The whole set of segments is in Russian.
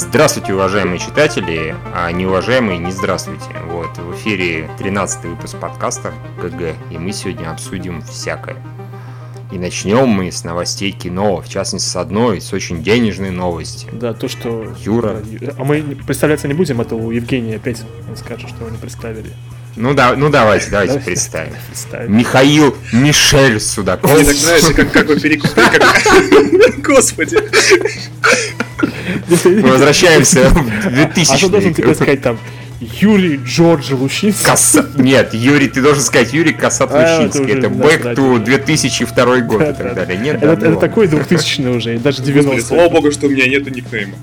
Здравствуйте, уважаемые читатели, а неуважаемые не здравствуйте. Вот, в эфире 13 выпуск подкаста ГГ, и мы сегодня обсудим всякое. И начнем мы с новостей кино, в частности с одной, с очень денежной новости. Да, то, что... Юра. А мы представляться не будем, это у Евгения опять он скажет, что его не представили. Ну да, ну давайте, давайте Давай. представим. Представим. Михаил Мишель Судаков. Мне так нравится, как, как вы перекупили. Господи. Мы возвращаемся в А что должен 2000 тебе сказать там? Юрий Джордж Лущинский. Касса... Нет, Юрий, ты должен сказать Юрий Касат А, это Это да, Back да, to да. 2002 год и Да, так да. далее. Нет, Это, да, это было. такой 2000 уже, и даже Господи, 90 слава богу, что у меня нету никнейма.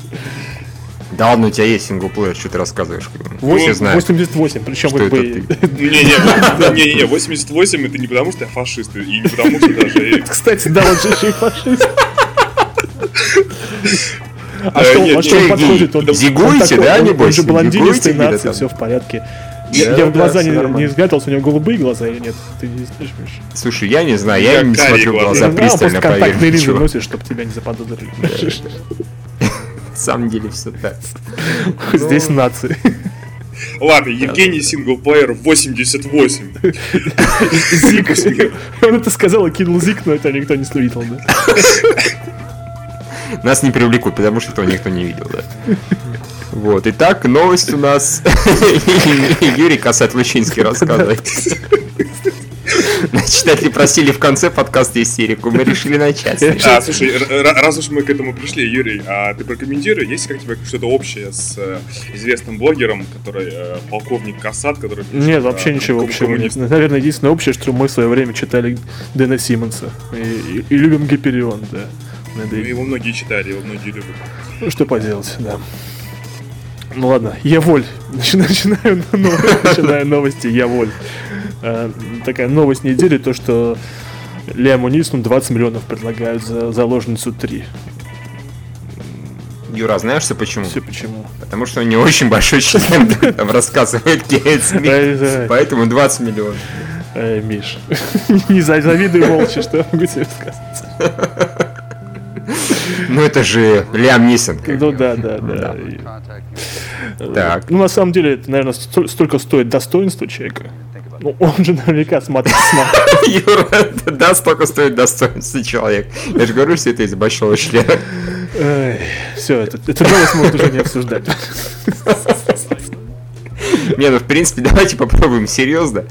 Да ладно, у тебя есть синглплеер, что ты рассказываешь? Все Восемь- знают. 88, причем Что как бы... это Не-не, не-не-не, 88 это не потому, что я фашист, и не потому, что даже... Кстати, да, он же еще и фашист. А Э, что, нет, а что он подходит? Он, зигуете, да, он- Он небось? же блондинистый нации, все в порядке. Я, я в глаза не, не у него голубые глаза или нет? Ты не знаешь? Слушай, я не знаю, я не смотрю в глаза. пристально, просто поверь. контактные линзы чтобы тебя не заподозрили. На самом деле все так. Здесь нации. Ладно, Евгений Синглплеер 88. Зик. Он это сказал и кинул Зик, но это никто не видел, да? Нас не привлекут, потому что этого никто не видел, да. Вот, итак, новость у нас. Юрий Касат Лучинский рассказывает. Читатели просили в конце подкаста истерику, мы решили начать. А, слушай, раз уж мы к этому пришли, Юрий, а ты прокомментируй, есть как тебе что-то общее с э, известным блогером, который э, полковник Касат, который... Нет, вообще ничего общего. Наверное, единственное общее, что мы в свое время читали Дэна Симмонса. И любим Гиперион, да. Надо Ну, Его многие читали, его многие любят. Ну, что поделать, да. Ну ладно, я воль. Начинаю, начинаю, нов- начинаю новости, я воль. Э, такая новость недели, то что Лиаму Нисону 20 миллионов предлагают за заложницу 3. Юра, знаешь все почему? Все почему. Потому что у него очень большой член, там рассказывает Кейт Смит. Поэтому 20 миллионов. Э, Миш, не за- завидуй молча, что я могу тебе сказать. Ну это же Лиам Нисон. Ну да, да, да. Так. Ну, на самом деле, это, наверное, сто- столько стоит достоинство человека. Ну, он же наверняка смотрит. Юра, да, столько стоит достоинство человек. Я же говорю, что это из большого члена. Все, это, эту новость можно уже не обсуждать. Не, ну в принципе, давайте попробуем серьезно.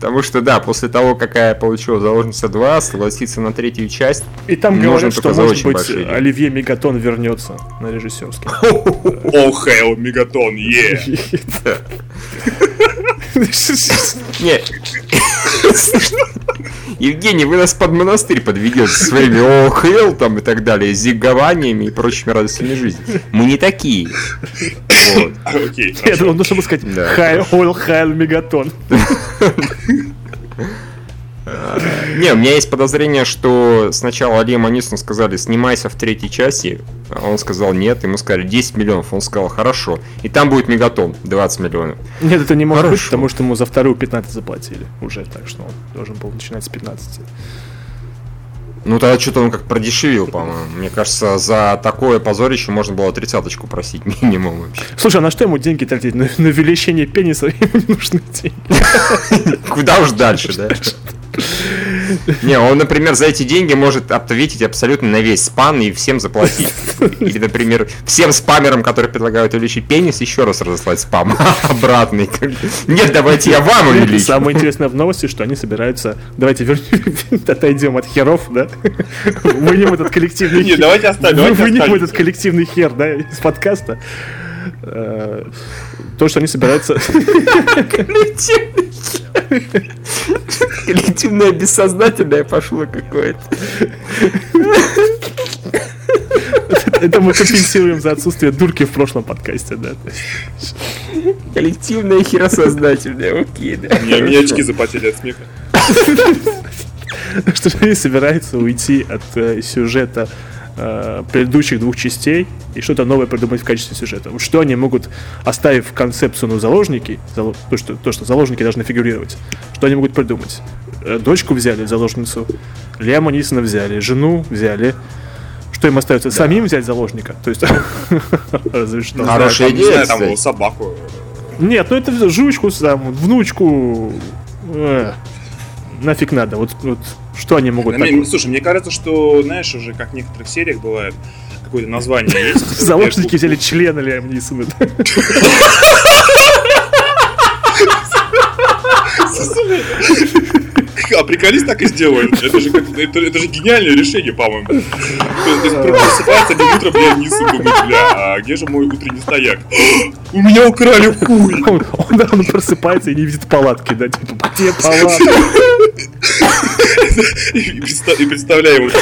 Потому что, да, после того, какая получила заложница 2, согласиться на третью часть. И там Можно говорят, что, может быть, большие. Оливье Мегатон вернется на режиссерский. О, хейл, Мегатон, е! Не. Евгений, вы нас под монастырь подведете со своими о хейл там и так далее, зигованиями и прочими радостями жизни. Мы не такие. Вот. Окей, Я думал, ну чтобы сказать Да. Хай Ойл Хайл Мегатон. Не, у меня есть подозрение, что сначала Алиему Анисону сказали, снимайся в третьей части, а он сказал нет, ему сказали 10 миллионов, он сказал хорошо, и там будет мегатон 20 миллионов. Нет, это не может быть, Хорошо. потому что ему за вторую 15 заплатили уже, так что он должен был начинать с 15. Ну тогда что-то он как продешевил, по-моему. Мне кажется, за такое позорище можно было тридцаточку просить минимум вообще. Слушай, а на что ему деньги тратить? На, на увеличение пениса ему не нужны деньги. Куда уж дальше, да? Не, он, например, за эти деньги может ответить абсолютно на весь спам и всем заплатить. Или, например, всем спамерам, которые предлагают увеличить пенис, еще раз разослать спам обратный. Нет, давайте я вам увеличу. Самое интересное в новости, что они собираются... Давайте отойдем от херов, да? Вынем этот коллективный Не, хер. давайте оставим, Вынем этот коллективный хер, да, из подкаста. Э, То, что они собираются... Коллективное бессознательное пошло какое-то. Это мы компенсируем за отсутствие дурки в прошлом подкасте, да. Коллективное херосознательное, окей, да. У меня, очки запотели от смеха. Что они собираются уйти от э, сюжета э, предыдущих двух частей и что-то новое придумать в качестве сюжета. Вот Что они могут, оставив концепцию ну, заложники, зало- то, что, то, что заложники должны фигурировать, что они могут придумать? Э, Дочку взяли, заложницу, Лиама Нисона взяли, жену взяли, Что им остается? Самим взять заложника? То есть, разве что. Хорошая идея, там собаку. Нет, ну это жучку, там, внучку. Нафиг надо. Вот, вот что они могут Ну, мне- слушай, мне кажется, что, знаешь, уже как в некоторых сериях бывает, какое-то название есть. Заложники взяли члена Лиам Нисона. А приколись так и сделают. Это же, как, это, это же гениальное решение, по-моему. То есть, то есть просыпается один утро, бля, несу, думает, бля, а где же мой утренний стояк? У меня украли хуй! Он, он, он просыпается и не видит палатки, да, типа, где палатка? И, предста- и представляем, вот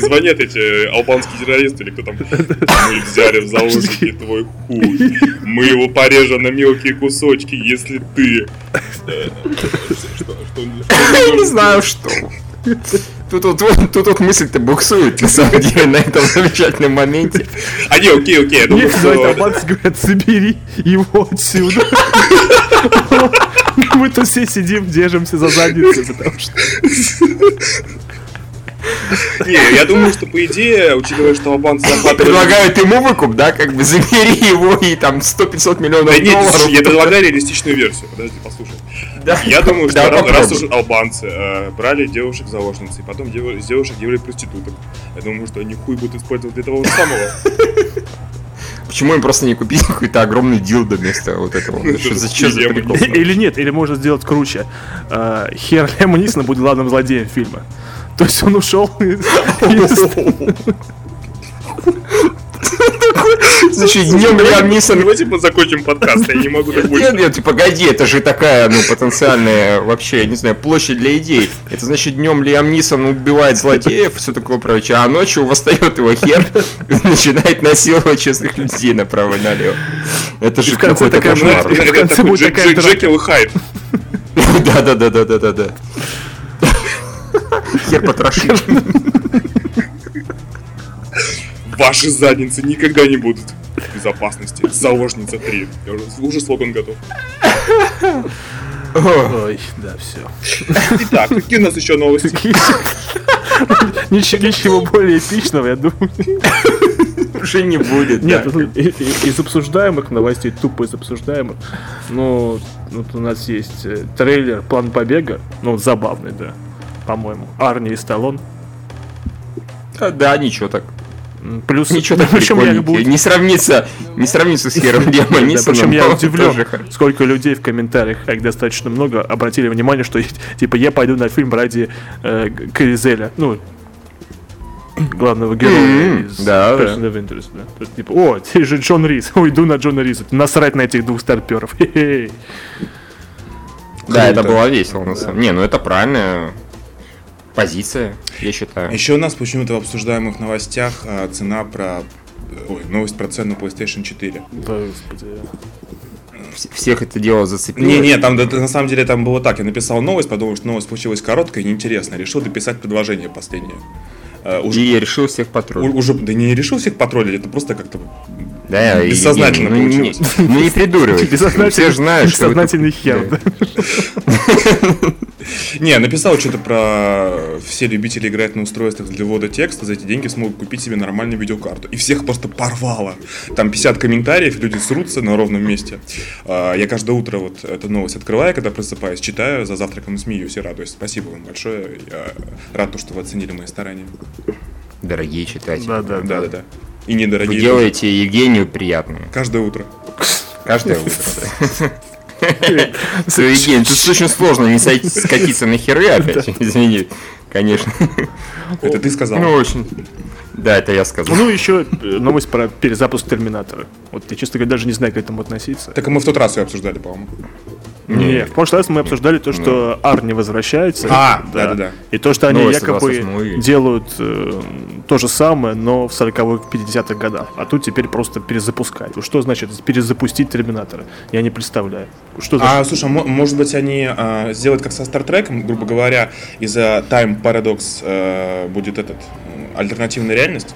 звонят эти албанские террористы или кто там. Мы взяли в заложники твой хуй. Мы его порежем на мелкие кусочки, если ты... э, что- что- Я не знаю, что. Тут вот, вот- тут вот мысль-то буксует, на самом деле, на этом замечательном моменте. А не, окей, окей, я думаю, Нет, говорит, что... албанцы говорят, забери его отсюда. Мы тут все сидим, держимся за задницы, потому что... Не, я думаю, что по идее, учитывая, что албанцы захватывали... Предлагают ему выкуп, да, как бы забери его и там 100-500 миллионов Да нет, долларов. я предлагаю реалистичную версию. Подожди, послушай. Да. Я думаю, что Да, раз, раз попробуй. уж албанцы э, брали девушек заложницы, и потом дев- из девушек делали проституток. Я думаю, что они хуй будут использовать для того же самого. Почему им просто не купить какой-то огромный дилдо вместо вот этого? Что за, прикол? Или нет, или можно сделать круче. Э, Хер Лема Нисона будет главным злодеем фильма. То есть он ушел Значит, днем Лиам Нисон... Давайте мы закончим подкаст, я не могу так Нет, больше. нет, ты погоди, это же такая, ну, потенциальная вообще, я не знаю, площадь для идей. Это значит, днем Лиам Нисон убивает злодеев, все такое прочее, а ночью восстает его хер и начинает насиловать честных людей направо и налево. Это же какой-то кошмар. в конце такой будет Джек- такая. Джекил и Хайд. Да, да, да, да, да, да, да. Хер потрошит. Ваши задницы никогда не будут в безопасности. Заложница 3. Я уже, уже слоган готов. Ой, да, все. Итак, какие у нас еще новости? Ничего, ничего более эпичного, я думаю. Уже не будет. Нет, и- из обсуждаемых новостей, тупо из обсуждаемых, ну, вот у нас есть э, трейлер «План побега», ну, забавный, да, по-моему, Арни и Сталлон. Да, ничего так. Плюс, Ничего так причем я был- Не сравнится, не сравнится с Хером Нисоном. причем я удивлен, сколько людей в комментариях, а их достаточно много, обратили внимание, что типа я пойду на фильм ради э, Коризеля, ну главного героя Мгм, из. Person of Interest, да. То есть, типа, о, ты же Джон Рис, уйду на Джона Риса, насрать на этих двух старперов. Да, это было весело на самом Не, ну это правильная позиция, я считаю. Еще у нас почему-то в обсуждаемых новостях а, цена про... Ой, новость про цену PlayStation 4. Да, господи. Вс- Всех это дело зацепило. Не-не, там да, на самом деле там было так. Я написал новость, подумал, что новость получилась короткая и неинтересная. Решил дописать предложение последнее. А, уже, И я решил всех потроллить. уже, да не решил всех потроллить, это просто как-то... Да, и- бессознательно ну, не- получилось. Ну не. Бессознательный, Все же знают, что бессознательный хер, да. Не, написал что-то про все любители играть на устройствах для ввода текста, за эти деньги смогут купить себе нормальную видеокарту. И всех просто порвало. Там 50 комментариев, люди срутся на ровном месте. А, Я каждое утро вот эту новость открываю, когда просыпаюсь, читаю, за завтраком и смеюсь и радуюсь. Спасибо вам большое. Я рад, что вы оценили мои старания. Дорогие читатели. Да, да, да. Да-да-да. И Вы недорогие. делаете Евгению приятно. Каждое утро. Каждое утро. да. Евгений, тут очень сложно не скатиться на херы опять. Извини, конечно. Это ты сказал. Ну, очень. Да, это я сказал. Ну, еще э, новость про перезапуск Терминатора. Вот я, честно говоря, даже не знаю, к этому относиться. Так и мы в тот раз ее обсуждали, по-моему. Не, в прошлый раз мы обсуждали то, что Арни возвращается. А, да-да-да. И то, что они Новость якобы 28 июня. делают э, то же самое, но в 40-х, 50-х годах. А тут теперь просто перезапускать. Что значит перезапустить Терминатора? Я не представляю. Что А, значит? слушай, а мо- может быть, они а, сделают как со Стартреком, грубо говоря, из-за Time Paradox э, будет этот э, альтернативная реальность?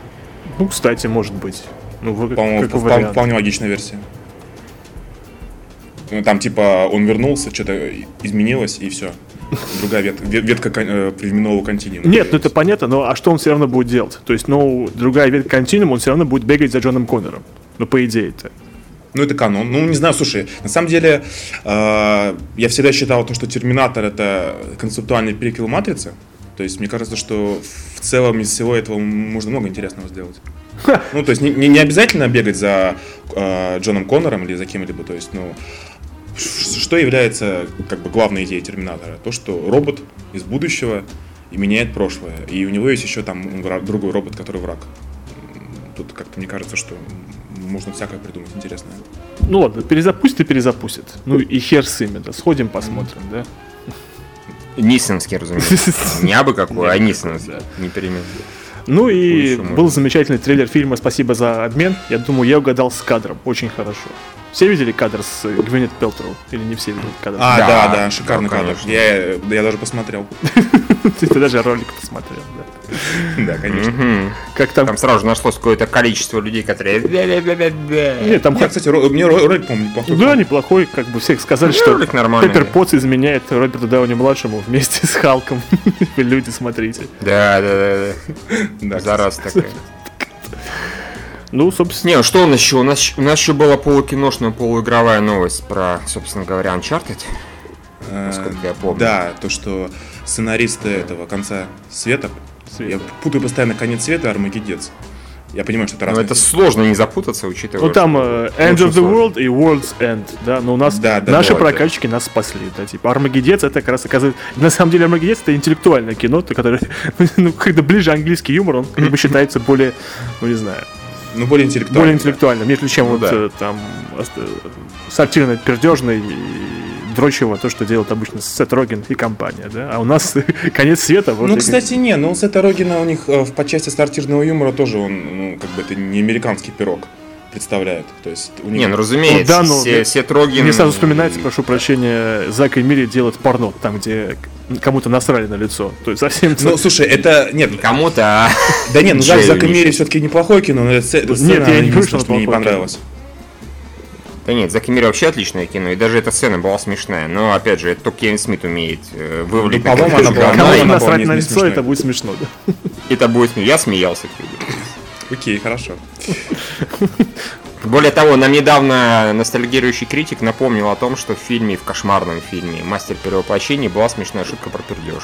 Ну, кстати, может быть. Ну, По-моему, как впол- вариант. вполне логичная версия. Ну, Там, типа, он вернулся, что-то изменилось, и все. другая вет- ве- ветка э, временного континуума. Нет, ну это понятно, но а что он все равно будет делать? То есть, ну, другая ветка континуума, он все равно будет бегать за Джоном Коннором. Ну, по идее-то. Ну, это канон. Ну, не знаю, слушай, на самом деле, э, я всегда считал, то, что Терминатор это концептуальный приквел Матрицы. То есть, мне кажется, что в целом из всего этого можно много интересного сделать. Ну, то есть, не, не- обязательно бегать за э, Джоном Коннором или за кем-либо. То есть, ну, что является как бы главной идеей Терминатора? То, что робот из будущего и меняет прошлое. И у него есть еще там другой робот, который враг. Тут как-то мне кажется, что можно всякое придумать интересное. Ну ладно, перезапустит и перезапустит. Ну и хер с ими, да. Сходим, посмотрим, да. Нисонский, разумеется. Не абы какой, а Нисонский. Да. Не перемен. Ну и был замечательный трейлер фильма «Спасибо за обмен». Я думаю, я угадал с кадром. Очень хорошо. Все видели кадр с Гвинет Пелтроу? Или не все видели кадр? А, Да, да, да, шикарный да, кадр. Я, я даже посмотрел. Ты даже ролик посмотрел, да. Да, конечно. Как там... Там сразу же нашлось какое-то количество людей, которые... Нет, там... Я, кстати, мне ро- ролик, по-моему, неплохой. Да, неплохой, как бы всех сказали, Ну, что Пеппер. Потс изменяет Роберту Дауни-младшему вместе с Халком. Люди, смотрите. Да, да, да. Зараз такая. Ну, собственно, Не, что у нас еще? У нас, у нас еще была полукиношная, полуигровая новость про, собственно говоря, Uncharted. Э, насколько я помню. Да, то, что сценаристы этого конца света, Света. я путаю постоянно конец света и Армагеддец. Я понимаю, что это Но разные. это сложно не запутаться, учитывая... ну там э, End of the сложно. World и World's End, да, но у нас Да, да, наши да, да. прокачки нас спасли, да, типа Армагеддец это как раз оказывается, на самом деле Армагеддец это интеллектуальное кино, то, которое, ну, когда ближе английский юмор, он как бы считается более, ну не знаю, Ну, более интеллектуально. более интеллектуальным, нежели чем Ну вот да. э, там э, сортирный, пердежный и дрочево, то, что делает обычно Сет Роген и компания, да, а у нас конец света, вот Ну, и- кстати, не, ну, Сета Рогина у них э, в по части сортирного юмора тоже он, ну, как бы это не американский пирог представляет. То есть у них... Не, ну разумеется, Ну да, но Се- мне- Сет Роген- Мне сразу вспоминается, прошу прощения, Зак и Мири делают порно, там, где кому-то насрали на лицо. То есть совсем... Ну, слушай, это... Нет, Кому-то, а... да нет, ну, Зак, Зак и Мири. Все-таки неплохое кино, но это, эта Нет, сцена, я не не понравилось. Да нет, Заки Мири вообще отличное кино, и даже эта сцена была смешная. Но, опять же, это только Кевин Смит умеет э, вывалить Ну, по-моему, какое-то она была- говно, она Кому была насрать не на лицо, смешная. это будет смешно, да? это будет смешно. Я смеялся. Окей, хорошо. Более того, нам недавно ностальгирующий критик напомнил о том, что в фильме, в кошмарном фильме «Мастер перевоплощения» была смешная шутка про пердеж.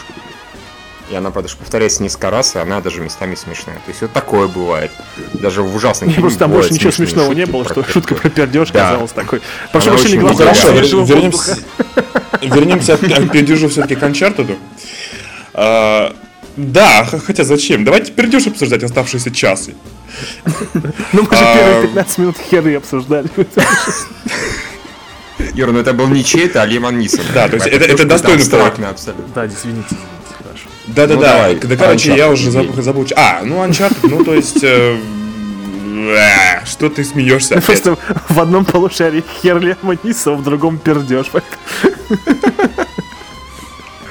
И она, правда, повторяется несколько раз, и она даже местами смешная. То есть вот такое бывает. Даже в ужасных Мне просто там больше ничего смешного не было, что шутка про пердеж Да. казалась такой. Прошу прощения, глаза Ну, Хорошо, вернемся, от пердежу все-таки к Uncharted. А, да, хотя зачем? Давайте пердеж обсуждать оставшиеся часы. Ну, мы же А, первые 15 минут херы обсуждали. Юр, ну это был не чей-то, а Лемон Нисон. Да, то есть это- абстрактный абсолютно. Да, извините. Да-да-да. Ну, да, короче, Uncharted, я уже забыл, забыл. А, ну Uncharted, ну то есть... э, э, Что ты смеешься опять? Просто в одном полушарии хер Лема Ниса, в другом пердеж.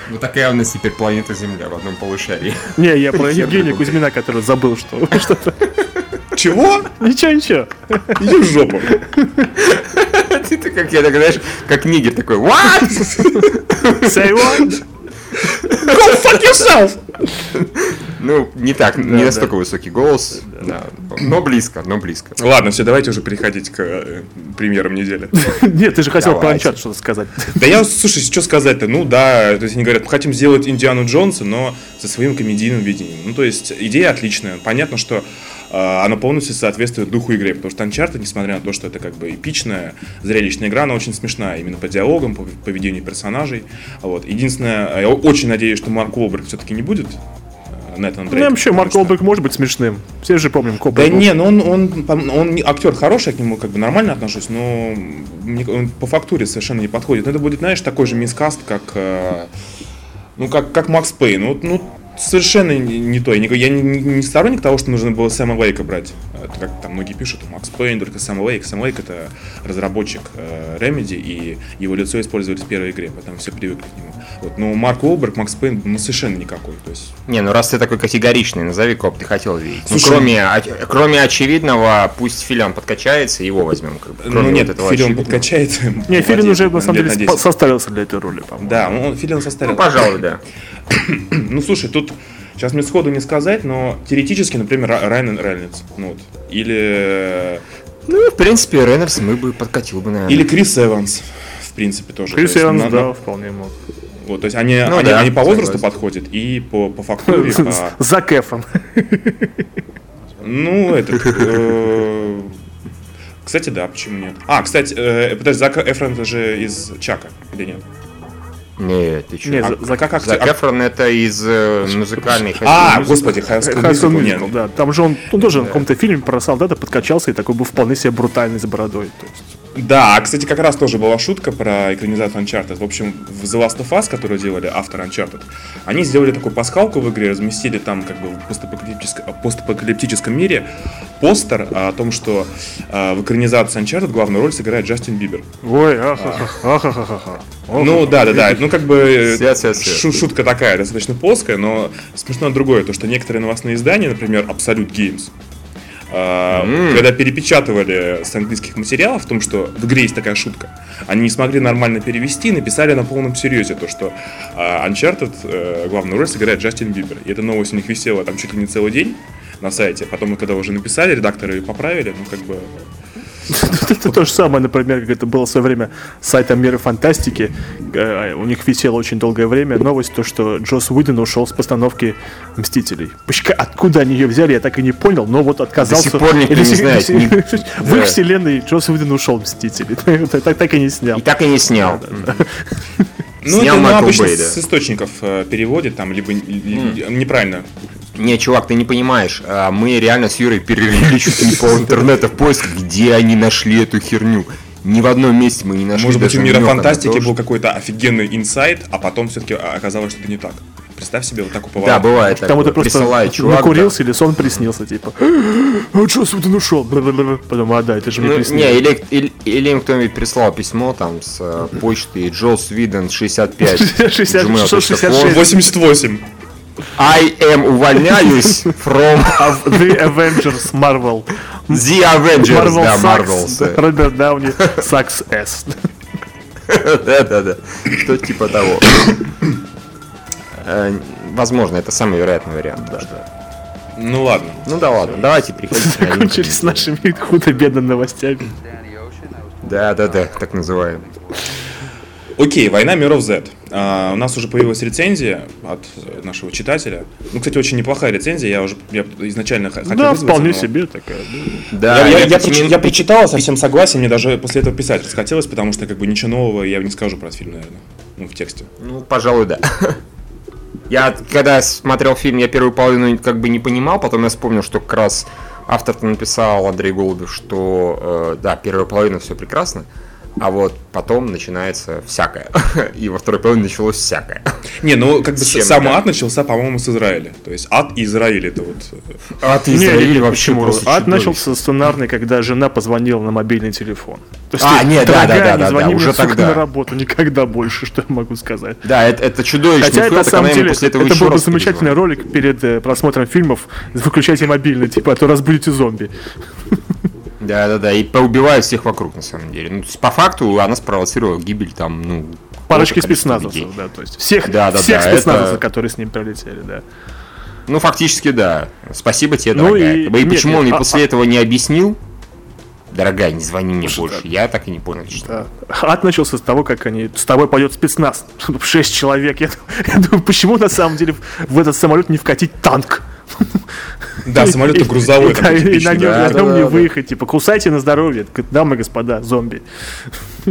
Ну такая у нас теперь планета Земля в одном полушарии. Не, я про Евгения. Кузьмина, который забыл, что что-то. Чего? Ничего, ничего. Иди в жопу. Ты ты как я так, знаешь, как нигер такой, what? Say what? Go fuck yourself! Ну, не так, не да. настолько высокий голос, да, но близко, но близко. Ладно, все, давайте уже переходить к э, премьерам недели. Нет, ты же хотел про что-то сказать. Да я, слушай, что сказать-то? Ну да, то есть они говорят, хотим сделать Индиану Джонса, но со своим комедийным видением. Ну то есть идея отличная. Понятно, что э, она полностью соответствует духу игры, потому что Uncharted, несмотря на то, что это как бы эпичная, зрелищная игра, она очень смешная именно по диалогам, по поведению персонажей. Вот. Единственное, я очень надеюсь, что Марк Уолберг все-таки не будет э, Нэтан Ну, Дрейк, вообще, Марк потому что- Олберг может быть смешным. Все же помним Копа. Да не, ну он, он, он, он актер хороший, я к нему как бы нормально отношусь, но он по фактуре совершенно не подходит. Но это будет, знаешь, такой же мискаст, как, э, ну, как, как Макс Пейн. Ну, вот, ну, совершенно не, то. Я, не, я не, не сторонник того, что нужно было Сэма Лейка брать. Это как там многие пишут, Макс Пейн, только Сэм Лейк. Сэм Лейк это разработчик э, Remedy, и его лицо использовали в первой игре, потом все привыкли к нему. Вот. Но Марк Уолберг, Макс Пейн, ну совершенно никакой. То есть... Не, ну раз ты такой категоричный, назови, кого ты хотел видеть. Слушай, ну, кроме, о- кроме очевидного, пусть Филиан подкачается, его возьмем. Как бы. Кроме Ну нет, вот этого Филин очевидного. подкачается. Не, Филин уже на самом деле на спо- 10. состарился для этой роли, по-моему. Да, он, Филин Ну, состарился. пожалуй, да. Ну, слушай, тут сейчас мне сходу не сказать, но теоретически, например, Ра- Райан Рейнольдс, ну вот, или Ну, в принципе, Рейнольдс мы бы подкатил бы, наверное. или Крис Эванс, в принципе, тоже. Крис То Эванс, на- да, на- вполне мог. Вот, то есть они, Ну они, да, они по возрасту согласен. подходят и по, по фактуре, по- Зак Эфрон. ну, это... э, Кстати, да, почему нет? А, кстати, э, подожди, Зак Эфрон это же из Чака, или нет? Нет, ты чё? Нет, А за- за- как Зак? Эфрон это из э, музыкальной А, господи, Musical, нет. да. Там же он, он тоже в каком-то фильме про солдата подкачался и такой был вполне себе брутальный с бородой. То есть, Да, а, кстати, как раз тоже была шутка про экранизацию Uncharted. В общем, в The Last of Us, которую делали автор Uncharted, они сделали такую пасхалку в игре, разместили там как бы в постапокалиптическом, постапокалиптическом мире постер о том, что э, в экранизации Uncharted главную роль сыграет Джастин Бибер. Ой, ахахаха. Ну да, да, да. Ну как бы э, шутка такая, достаточно плоская, но смешно другое, то что некоторые новостные издания, например, Absolute Games, М. когда перепечатывали с английских материалов, в том, что в игре есть такая шутка, они не смогли нормально перевести, написали на полном серьезе то, что э, Uncharted э, главную роль сыграет Джастин Бибер. И эта новость у них висела там чуть ли не целый день на сайте. Потом, когда уже написали, редакторы ее поправили, ну как бы Это то же самое, например, как это было в свое время с сайтом Мира Фантастики. Э, У них висело очень долгое время новость, то, что Джос Уидон ушел с постановки «Мстителей». Откуда они ее взяли, я так и не понял, но вот отказался. До сих пор никто не знает, В их вселенной Джос Уидон ушел «Мстителей». Так так и не снял. И так и не снял. Ну, Снял это ну, Майкл обычно Бэй, да. с источников э, переводит, там, либо ли- неправильно. Не, чувак, ты не понимаешь. а, Мы реально с Юрой перерыли чуть ли не пол интернета в поиск, где они нашли эту херню. Ни в одном месте мы не нашли. Может быть, у мира фантастики был что- какой-то офигенный инсайт, а потом все-таки оказалось, что это не так. Представь себе вот такой поворот. Да, бывает. Там это просто чувак. да. накурился или сон приснился, типа. А Джос Уидон ушел. Бла-бла-бла. Потом, а да, это же мне Ну, не, приснилось. или, или, или им кто-нибудь прислал письмо там с э, почты Джос Виден 65 60, gmail.com. 66. 88. I am увольняюсь from The Avengers Marvel. the Avengers. Marvel Да, sucks. Marvels. Роберт Дауни sucks S. Да-да-да. Что типа того. Э, Возможно, это самый вероятный вариант. Да, Ну ладно. Ну да ладно, давайте новинки. Закончились с нашими худо-бедно новостями. Да, да, да, так называем. Окей, «Война миров Z». А, у нас уже появилась рецензия от нашего читателя. Ну, кстати, очень неплохая рецензия. Я уже я изначально хотел Да, вполне но- себе такая. Да, Я, я- я почему- проч- я прочитал, совсем согласен, мне даже после этого писать расхотелось, потому что как бы ничего нового я не скажу про этот фильм, наверное. Ну, в тексте. Ну, пожалуй, да. Я, когда смотрел фильм, я первую половину как бы не понимал, потом я вспомнил, что как раз автор написал, Андрей Голубев, что, э, да, первая половина все прекрасно, а вот потом начинается всякое. И во второй половине началось всякое. Не, ну как бы сам ад начался, по-моему, с Израиля. То есть ад и Израиль это вот. э, А Израиль не, вообще просто Ад начался сценарный, когда жена позвонила на мобильный телефон. А, нет, да, да, да, не да, уже тогда. на работу, никогда больше, что я могу сказать. Да, это, это чудовищный Хотя это, на самом деле, после этого это был бы замечательный ролик перед э, просмотром фильмов. Выключайте мобильный, типа, а то разбудите зомби. Да, да, да, и поубивают всех вокруг, на самом деле. Ну, по факту она спровоцировала гибель там, ну, Парочки спецназовцев, людей. да, то есть всех, Да, да, всех да, спецназовцев, это- которые с ним пролетели, да. Ну, фактически, да. Спасибо тебе, Ну дорогая. и- И, нет, почему он нет, мне а- после а- этого не объяснил? Дорогая, не звони мне больше. Я так и не понял, что. Да. Ад начался с того, как они с тобой пойдет спецназ. Шесть человек. Я, я думаю, почему на самом деле в этот самолет не вкатить танк? Да, самолет грузовой. И, да, и на нем, не выехать. Типа, кусайте на здоровье, дамы и господа, зомби.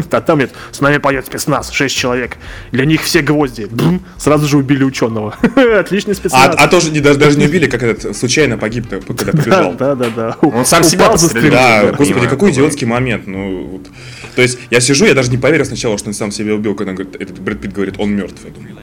А там нет, с нами пойдет спецназ, шесть человек. Для них все гвозди. Бум, сразу же убили ученого. Отличный А, спецназ. а тоже не, даже, даже не убили, как этот случайно погиб, когда да, побежал. да, да, да. Он сам себя застрелил. Да, господи, какой идиотский момент. Ну, вот. То есть я сижу, я даже не поверил сначала, что он сам себя убил, когда он говорит, этот Брэд Питт говорит, он мертв. Я думаю.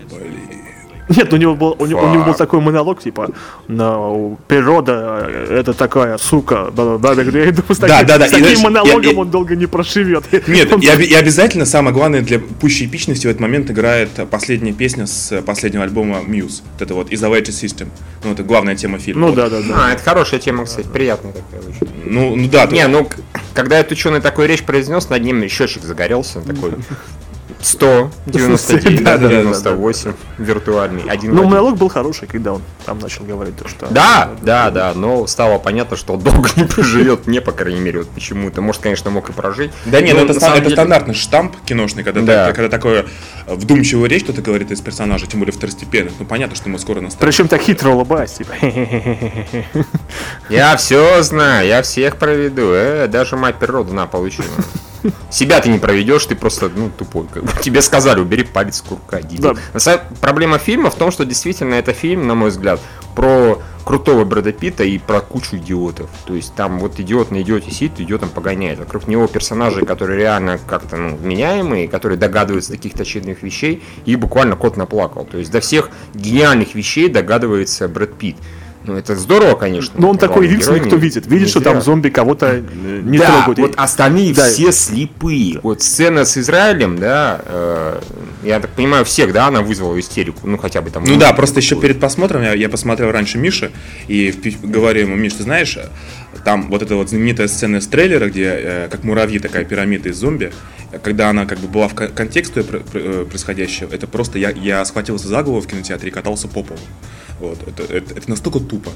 Нет, у него был, у, него- у него был такой монолог, типа, «Ну, природа э, это такая сука. Да, да, да. Я думаю, с Да, таким, да, да, с и таким знаешь, монологом я- я- он долго не проживет. Нет, Он- и, и обязательно самое главное для пущей эпичности в этот момент играет последняя песня с последнего альбома Muse. Вот это вот Isolated System. Ну, это главная тема фильма. Ну Вот. да, да, да. А, это хорошая тема, кстати, приятная такая очень. Ну, ну да, Не, ну, к- когда этот ученый такую речь произнес, над ним счетчик загорелся, такой 100, 99, Да, да, да, 98, виртуальный, один Ну, монолог был хороший, когда он там начал говорить то, что... Да, да, да, но стало понятно, что он долго не проживет, мне, по крайней мере, вот почему-то. Может, конечно, мог и прожить. Да не, но ну это, на ста- самом это стандартный штамп киношный, когда, Да. так- когда такое э, вдумчивую речь кто-то говорит из персонажа, тем более второстепенных. Ну понятно, что мы скоро настанем. Причем так хитро улыбаясь, типа. Я все знаю, я всех проведу. Э, даже мать природа на получила. Себя ты не проведешь, ты просто, ну, тупой. как бы. Тебе сказали, убери палец с курка, дебил. Да. Проблема фильма в том, что действительно это фильм, на мой взгляд, про крутого Брэда Питта и про кучу идиотов. То есть там вот идиот на идиоте сидит, идиотом погоняет. Вокруг него персонажи, которые реально как-то ну, вменяемые, которые догадываются таких очевидных вещей, и буквально кот наплакал. То есть до всех гениальных вещей догадывается Брэд Питт. Ну, это здорово, конечно. Но он такой единственный, герой кто видит. Видит, не что там зря. зомби кого-то не да, трогают. вот остальные Да. все слепые. Вот сцена с Израилем, да, э, я так понимаю, всех, да, она вызвала истерику, ну хотя бы там. Ну да, просто еще перед просмотром я, я посмотрел раньше Миши и говорю ему, Миш, ты знаешь, там вот эта вот знаменитая сцена с трейлера, где э, как муравьи такая пирамида из зомби, когда она как бы была в кон- контексте э, происходящего, это просто я, я схватился за голову в кинотеатре и катался по полу. Вот, это, это, это настолько тупо.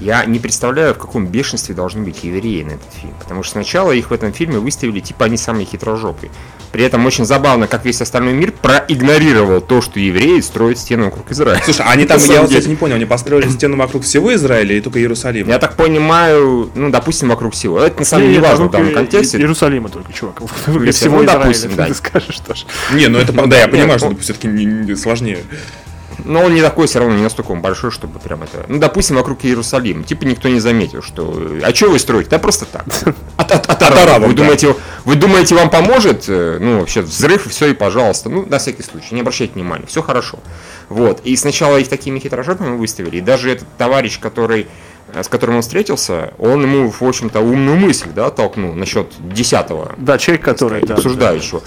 Я не представляю, в каком бешенстве должны быть евреи на этот фильм. Потому что сначала их в этом фильме выставили, типа, они самые хитрожопые. При этом очень забавно, как весь остальной мир проигнорировал то, что евреи строят стену вокруг Израиля. Слушай, они там, я вот, деле. не понял, они построили стену вокруг всего Израиля и только Иерусалима? Я так понимаю, ну, допустим, вокруг всего. Это на самом Не, деле не, важно в данном контексте. Иерусалима только, чувак. Если- Всего ну, Израиля, допустим, ты скажешь тоже. Не, ну это, да, я понимаю, что ну- это все-таки сложнее. Но он не такой все равно, не настолько он большой, чтобы прям это... Ну, допустим, вокруг Иерусалима. Типа никто не заметил, что... А что вы строите? Да просто так. От, от, от арабов. Вы да. думаете, вы думаете, вам поможет? Э, Ну, вообще, взрыв, и все, и пожалуйста. Ну, на всякий случай, не обращайте внимания. Все хорошо. Вот. И сначала их такими хитрожопами выставили. И даже этот товарищ, который э, с которым он встретился, он ему, в общем-то, умную мысль, да, толкнул насчет десятого Да, человек, который... да, обсуждающего.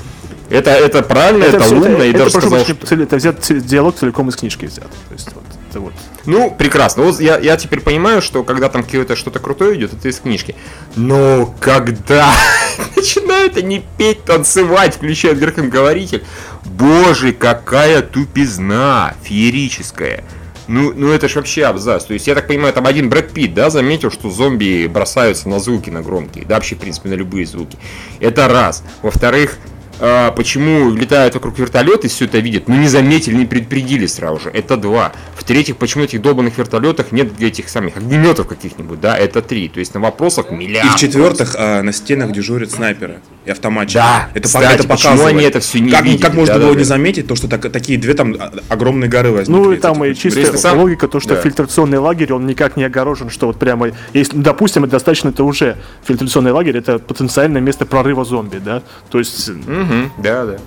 Это, это правильно, это, всё- умно, и это, даже сказал, что... цели- это взят диалог целиком из книжки взят. То есть вот, это вот. Ну, прекрасно. Вот я, я теперь понимаю, что когда там какое-то что-то крутое идет, это из книжки. Но когда начинают они петь, танцевать, включают громкоговоритель, боже, какая тупизна феерическая. Ну, ну это ж вообще абзац. То есть, я так понимаю, там один Брэд Питт, да, заметил, что зомби бросаются на звуки, на громкие. Да, вообще, в принципе, на любые звуки. Это раз. Во-вторых, а, почему летают вокруг вертолеты, все это видят, но не заметили, не предупредили сразу же. Это два. В-третьих, почему этих долбанных вертолетах нет этих самых огнеметов каких-нибудь, да, это три. То есть на вопросах миллиард. И в-четвертых, а, на стенах дежурят снайперы и автоматчики. Да, это, кстати, это почему показывает. они это всё не как, видели? Как можно было Да-да-да. не заметить то, что так- такие две там огромные горы возникли? Ну и там этих и чистая Если сам- логика, то, что Да. фильтрационный лагерь, он никак не огорожен, что вот прямо, если, ну, допустим, это достаточно, это уже фильтрационный лагерь, это потенциальное место прорыва зомби, да? То есть Мгм, да, да.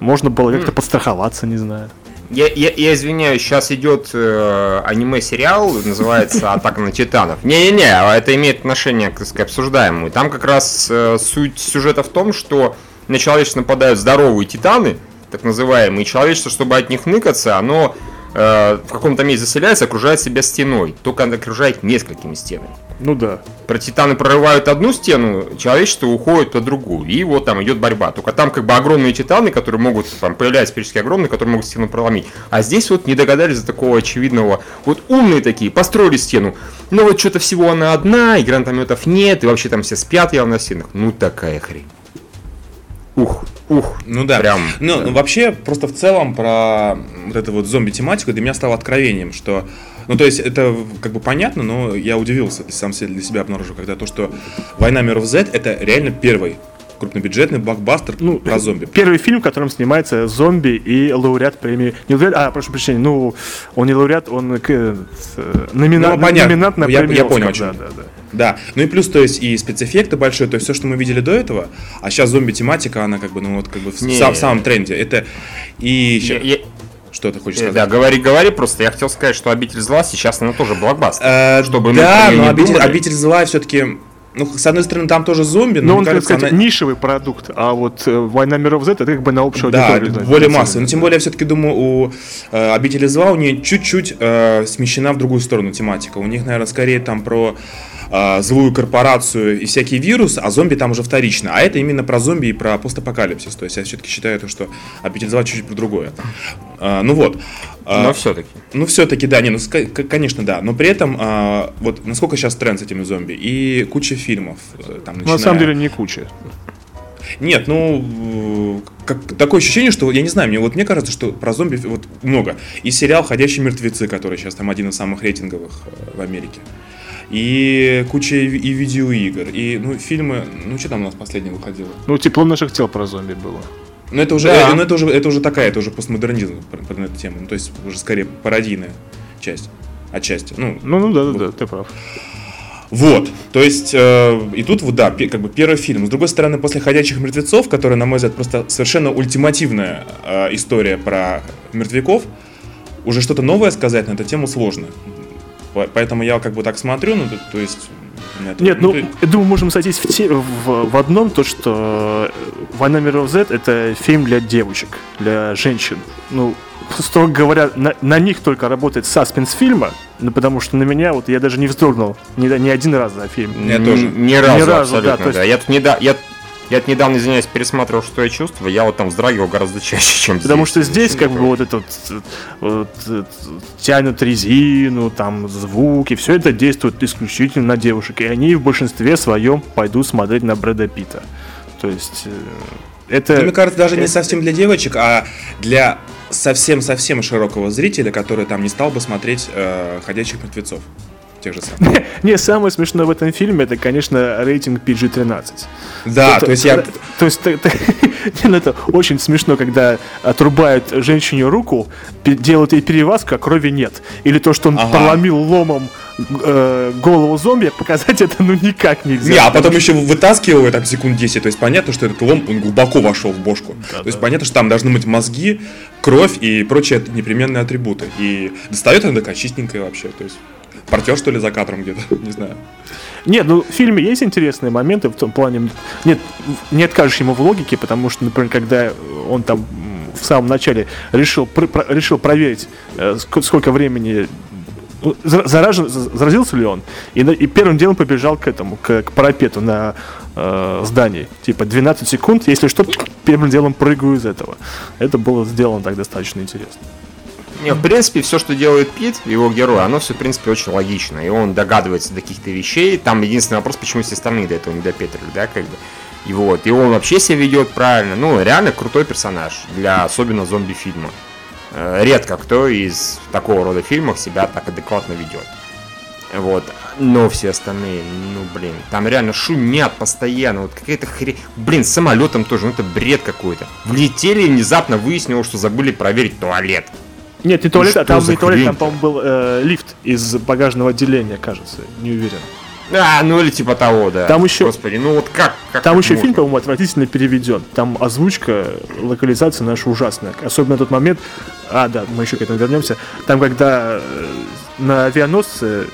можно было как-то подстраховаться, не знаю. Я, я, я извиняюсь, сейчас идет э, аниме-сериал, называется «Атака на титанов». Не-не-не, а это имеет отношение к, сказать, обсуждаемому. Там как раз э, суть сюжета в том, что на человечество нападают здоровые титаны, так называемые, и человечество, чтобы от них ныкаться, оно э, в каком-то месте заселяется, окружает себя стеной. Только оно окружает несколькими стенами. Ну да. Про титаны прорывают одну стену, человечество уходит по другую. И вот там идет борьба. Только там как бы огромные титаны, которые могут, там появляются периодически огромные, которые могут стену проломить. А здесь вот не догадались до такого очевидного. Вот умные такие, построили стену. Но вот что-то всего она одна, и гранатометов нет, и вообще там все спят явно на стенах. Ну такая хрень. Ух, ух. Ну да. Прям. Ну, ну, вообще, просто в целом про вот эту вот зомби-тематику для меня стало откровением, что... Ну, то есть, это как бы понятно, но я удивился, для сам себе- для себя обнаружил, когда то, что «Война миров Z» — это реально первый крупнобюджетный блокбастер Ну, про зомби. Первый фильм, в котором снимается зомби и лауреат премии. Не лауреат, а, прошу прощения, ну, он не лауреат, он к- э, номина- Ну, номинант на Я- премию я понял, Оскар, о чем. да, да, да. Да, ну и плюс, то есть, и спецэффекты большие, то есть, все, что мы видели до этого, а сейчас зомби-тематика, она как бы, ну вот, как бы в, Не. сам- в самом тренде. Это и... Я, я- Что ты хочешь Э, сказать? Да, говори, говори, просто я хотел сказать, что обитель зла сейчас она тоже блокбастер. Э, Чтобы да, но обитель, обитель зла все-таки. Ну, с одной стороны, там тоже зомби, но, Но мне он, так кажется, сказать, она- нишевый продукт, а вот э, «Война миров Z» это как бы на общую Да, аудиторию. да, более массовый. Но тем более, я все-таки думаю, у э, обители зла у нее чуть-чуть э, смещена в другую сторону тематика. У них, наверное, скорее там про э, злую корпорацию и всякие вирусы, а зомби там уже вторично. А это именно про зомби и про постапокалипсис. То есть я все-таки считаю, то, что обитель зла чуть-чуть про другое. Э, ну вот. Э, Но все-таки. ну, все-таки, да, не, ну, конечно, да. Но при этом, а, вот насколько сейчас тренд с этими зомби, и куча фильмов. э, Там, Ну, На начиная- самом деле не куча. Нет, ну, э, как, такое ощущение, что, я не знаю, мне вот мне кажется, что про зомби вот много. И сериал «Ходячие мертвецы», который сейчас там один из самых рейтинговых э, в Америке. И куча и, видеоигр, и, ну, фильмы, ну, что там у нас последнее выходило? Ну, тепло наших тел про зомби было. Ну, это уже, Да. э, ну, это уже, это уже такая, это уже постмодернизм про, про эту тему. Ну, то есть, уже скорее пародийная часть. Отчасти. Ну, Ну, ну да, да, да, ты прав. Вот, то есть, э, и тут вот, да, как бы первый фильм. С другой стороны, после «Ходячих мертвецов», который, на мой взгляд, просто совершенно ультимативная э, история про мертвяков, уже что-то новое сказать на эту тему сложно. По- Поэтому я как бы так смотрю, ну, то, то есть... это- Нет, ну, то- я думаю, можем сойтись в, те- в, в одном, то, что «Война миров Z» — это фильм для девочек, для женщин. Ну, строго говоря, на, на них только работает саспенс фильма, ну, потому что на меня, вот, я даже не вздрогнул ни, ни один раз за фильм. Я Н- тоже. Ни разу, Ни разу, абсолютно, да, то да. есть- Я тут неда- я, я тут недавно, извиняюсь, пересматривал, что я чувствую, я вот там вздрагивал гораздо чаще, чем Потому здесь. что здесь как бы вот это вот, вот, тянут резину, там звуки, все это действует исключительно на девушек. И они в большинстве своем пойдут смотреть на Брэда Питта. То есть э, это... Ну, мне кажется, даже не это- совсем для девочек, а для совсем-совсем широкого зрителя, который там не стал бы смотреть э, «Ходячих мертвецов». Тех же самых. Не, самое смешное в этом фильме, это, конечно, рейтинг PG-13. Да, то есть я... То есть ну, это очень смешно, когда отрубают женщине руку, делают ей перевязку, а крови нет. Или то, что он проломил ломом э, голову зомби, показать это ну никак нельзя. Не, а потом еще вытаскивал там секунд 10, то есть понятно, что этот лом, он глубоко вошел в бошку. то есть понятно, что там должны быть мозги, кровь и прочие непременные атрибуты. И достает она такая чистенькая вообще, то есть портер, что ли, за кадром где-то, не знаю. Нет, ну в фильме есть интересные моменты в том плане. Нет, не откажешь ему в логике, потому что, например, когда он там в самом начале решил, пр- про- решил проверить, э, ск- сколько времени ну, за- заражен, за- заразился ли он, и, и первым делом побежал к этому, к, к парапету на э, здании. Типа 12 секунд, если что, первым делом прыгаю из этого. Это было сделано так достаточно интересно. Не, в принципе, все, что делает Пит, его герой, оно все, в принципе, очень логично. И он догадывается до каких-то вещей. Там единственный вопрос, почему все остальные до этого не допетрили, да, как бы. И вот, и он вообще себя ведет правильно. Ну, реально крутой персонаж для особенно зомби-фильма. Э, Редко кто из такого рода фильмов себя так адекватно ведет. Вот. Но все остальные, ну блин, там реально шумят постоянно, вот какая-то хрень. Блин, с самолетом тоже, ну это бред какой-то. Влетели и внезапно выяснилось, что забыли проверить туалет. Нет, не туалет, а там не туалет, там, по-моему, был э, лифт из багажного отделения, кажется, не уверен. А, ну или типа того, да. Там еще- Господи, ну вот как? как Там еще фильм, можно? по-моему, отвратительно переведен. Там озвучка, локализация наша ужасная. Особенно тот момент. А, да, мы еще к этому вернемся. Там, когда э, на авианосце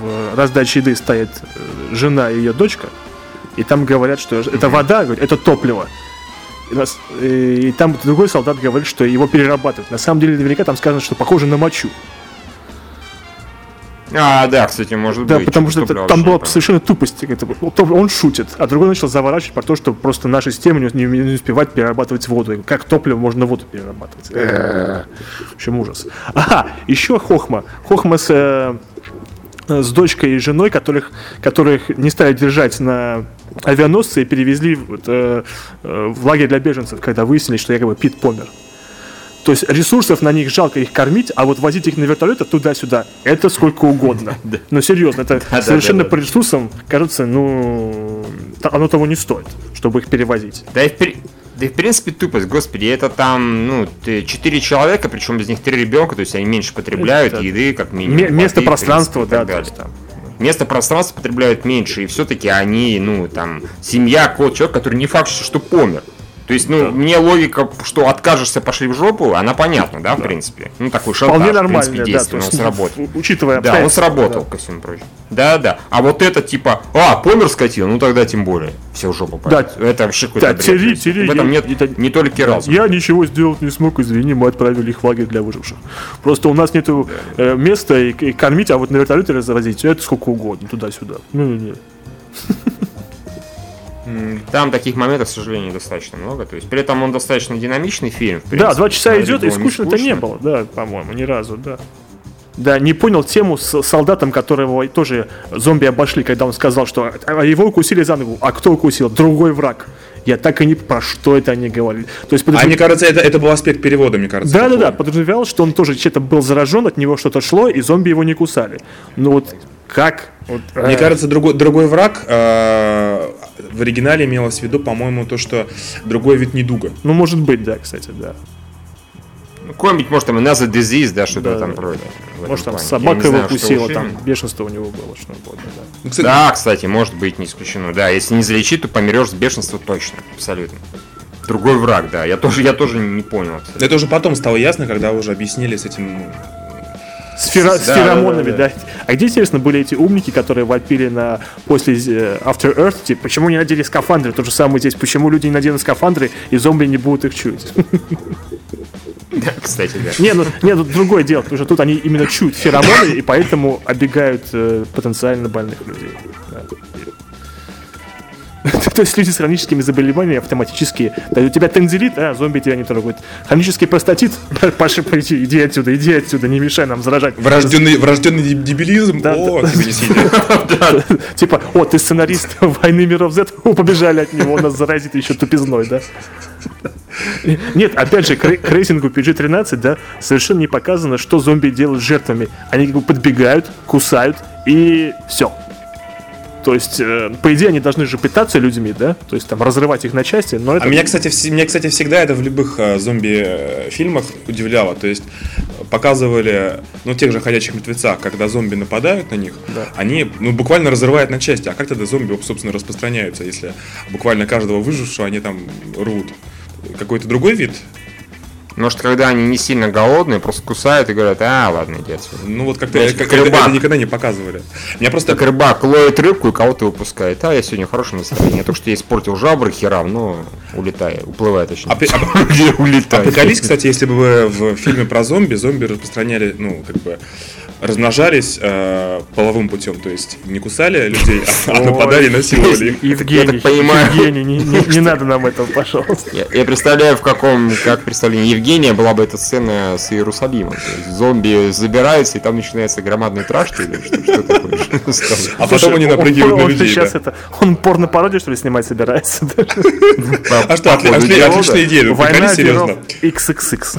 в раздаче еды стоит э, жена и ее дочка, и там говорят, что это вода, говорят, это топливо. И, нас- э, и там другой солдат говорит, что его перерабатывают. На самом деле, наверняка там сказано, что похоже на мочу. А, да, кстати, может Да, быть. потому что это- там была совершенно тупость. Это, он шутит, а другой начал заворачивать про то, что просто наша система не, не- не успевает перерабатывать воду. И Как топливо можно воду перерабатывать? Э, В общем, ужас. Ага, еще Хохма. Хохма с, э, с дочкой и женой, которых, которых не стали держать на авианосце и перевезли вот, э, э, в лагерь для беженцев, когда выяснилось, что якобы Пит помер. То есть ресурсов на них жалко их кормить, а вот возить их на вертолетах туда-сюда, это сколько угодно. Но серьезно, это совершенно по ресурсам, кажется, ну, оно того не стоит, чтобы их перевозить. Да да и в принципе тупость, господи, это там, ну, ты- четыре человека, причем из них три ребенка, то есть они меньше потребляют Это- еды, как минимум. Ме- место, воды, и да, далее. есть там. Место пространства потребляют меньше, и все-таки они, ну, там, семья, кот, человек, который не факт, что помер. То есть, ну, мне логика, что откажешься, пошли в жопу, она понятна, да, в принципе. Ну, такой шантаж, Вполне в принципе, да, действие, то он есть, сработал. ну, учитывая Да, он сработал, да. ко всему прочему. Да, да. А вот это типа, а, помер скотина, ну тогда тем более. Все в жопу Да. Это вообще какой-то Да, бред. тери, тери, В этом я- нет это- не только разума. Я ничего сделать не смог, извини, мы отправили их в лагерь для выживших. Просто у нас нету э, места и, и кормить, а вот на вертолете развозить, это сколько угодно, туда-сюда. Ну, не. Там таких моментов, к сожалению, достаточно много. То есть, при этом он достаточно динамичный фильм. в Да, принципе. два часа идет, и не скучно-то не скучно. было, да, по-моему, ни разу, да. Да, не понял тему с солдатом, которого тоже зомби обошли, когда он сказал, что а, его укусили за ногу. А кто укусил? Другой враг. Я так и не про что это они говорили. То есть А подразумев- мне кажется, это, это был аспект перевода, мне кажется. Да, да, да, подразумевалось, что он тоже чем-то был заражен, от него что-то шло, и зомби его не кусали. Ну вот как? Вот, Мне э, кажется, другой, другой враг э, в оригинале имелось в виду, по-моему, то, что другой вид недуга. Ну, может быть, да, кстати, да. Ну, Какой-нибудь, может, там another disease, да, что-то Да, там да, вроде. этом Может, там плане. Собака его укусила, там бешенство у него было, что угодно, да. Ну, кстати, Да, кстати, может быть, не исключено. Да, если не залечить, то помрешь с бешенства точно. Абсолютно. Другой враг, да. Я тоже, я тоже не понял. абсолютно. Это уже потом стало ясно, когда уже объяснили с этим. С, фера- с Да, феромонами, да, да, да, А где, интересно, были эти умники, которые вопили на после э, After Earth, типа, почему не надели скафандры? То же самое здесь, почему люди не наденут скафандры, и зомби не будут их чуять? Да, кстати, да. Не, ну, не, тут другое дело, потому что тут они именно чуют феромоны, и поэтому оббегают э, потенциально больных людей. Да. То есть люди с хроническими заболеваниями автоматически... Да, у тебя тензилит, а зомби тебя не трогают. Хронический простатит, Паша, пойди, иди отсюда, иди отсюда, не мешай нам заражать. Врожденный, врожденный деб- дебилизм? Да, О, да. сидит. Типа, о, ты сценарист «Войны миров Z», побежали от него, он нас заразит еще тупизной, да? Нет, опять же, к, к рейтингу PG-13, да, совершенно не показано, что зомби делают с жертвами. Они как бы подбегают, кусают, и все. То есть, э, по идее, они должны же питаться людьми, да? То есть, там, разрывать их на части, но это... А меня, кстати, вс- меня, кстати, всегда это в любых э, зомби-фильмах удивляло. То есть показывали, ну, тех же ходячих мертвецах, когда зомби нападают на них, они, ну, буквально разрывают на части. А как тогда зомби, собственно, распространяются, если буквально каждого выжившего они там рвут? Какой-то другой вид? Может, когда они не сильно голодные, просто кусают и говорят, а, ладно, иди отсюда. Ну, вот как-то как- как рыбак. это никогда не показывали. Меня просто... Как рыбак ловит рыбку и кого-то выпускает. А, я сегодня в хорошем настроении. Я только что я испортил жабры херам, но улетаю, уплываю точнее. А, а- Где улетаю? Приколись, кстати, если бы вы в фильме про зомби, зомби распространяли, ну, как бы, размножались э, половым путем, то есть не кусали людей, а Ой, нападали и насиловали. Евгений, Я так понимаю. Евгений, не, не- не надо нам этого, пожалуйста. Я, я представляю, в каком, как представление Евгения была бы эта сцена с Иерусалимом. То есть зомби забираются, и там начинается громадный траш, или что, что такое? А потом они напрыгивают на людей. сейчас это, он порно-пародию, что ли, снимать собирается? А что, отли- отли- отличная идея, Война серьезно. XXX.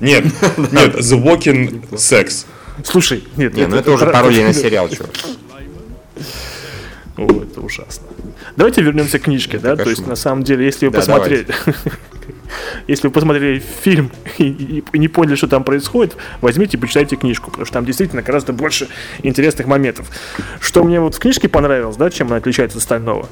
Нет, нет, The Walking Sex. Слушай, нет, Не, нет, ну это уже пародия на сериал, чувак. О, это ужасно. Давайте вернемся к книжке, да? То есть, на самом деле, если вы Да, посмотрели... Если вы посмотрели фильм и, и- и не поняли, что там происходит, возьмите и почитайте книжку, потому что там действительно гораздо больше интересных моментов. Что мне вот в книжке понравилось, да, чем она отличается от остального?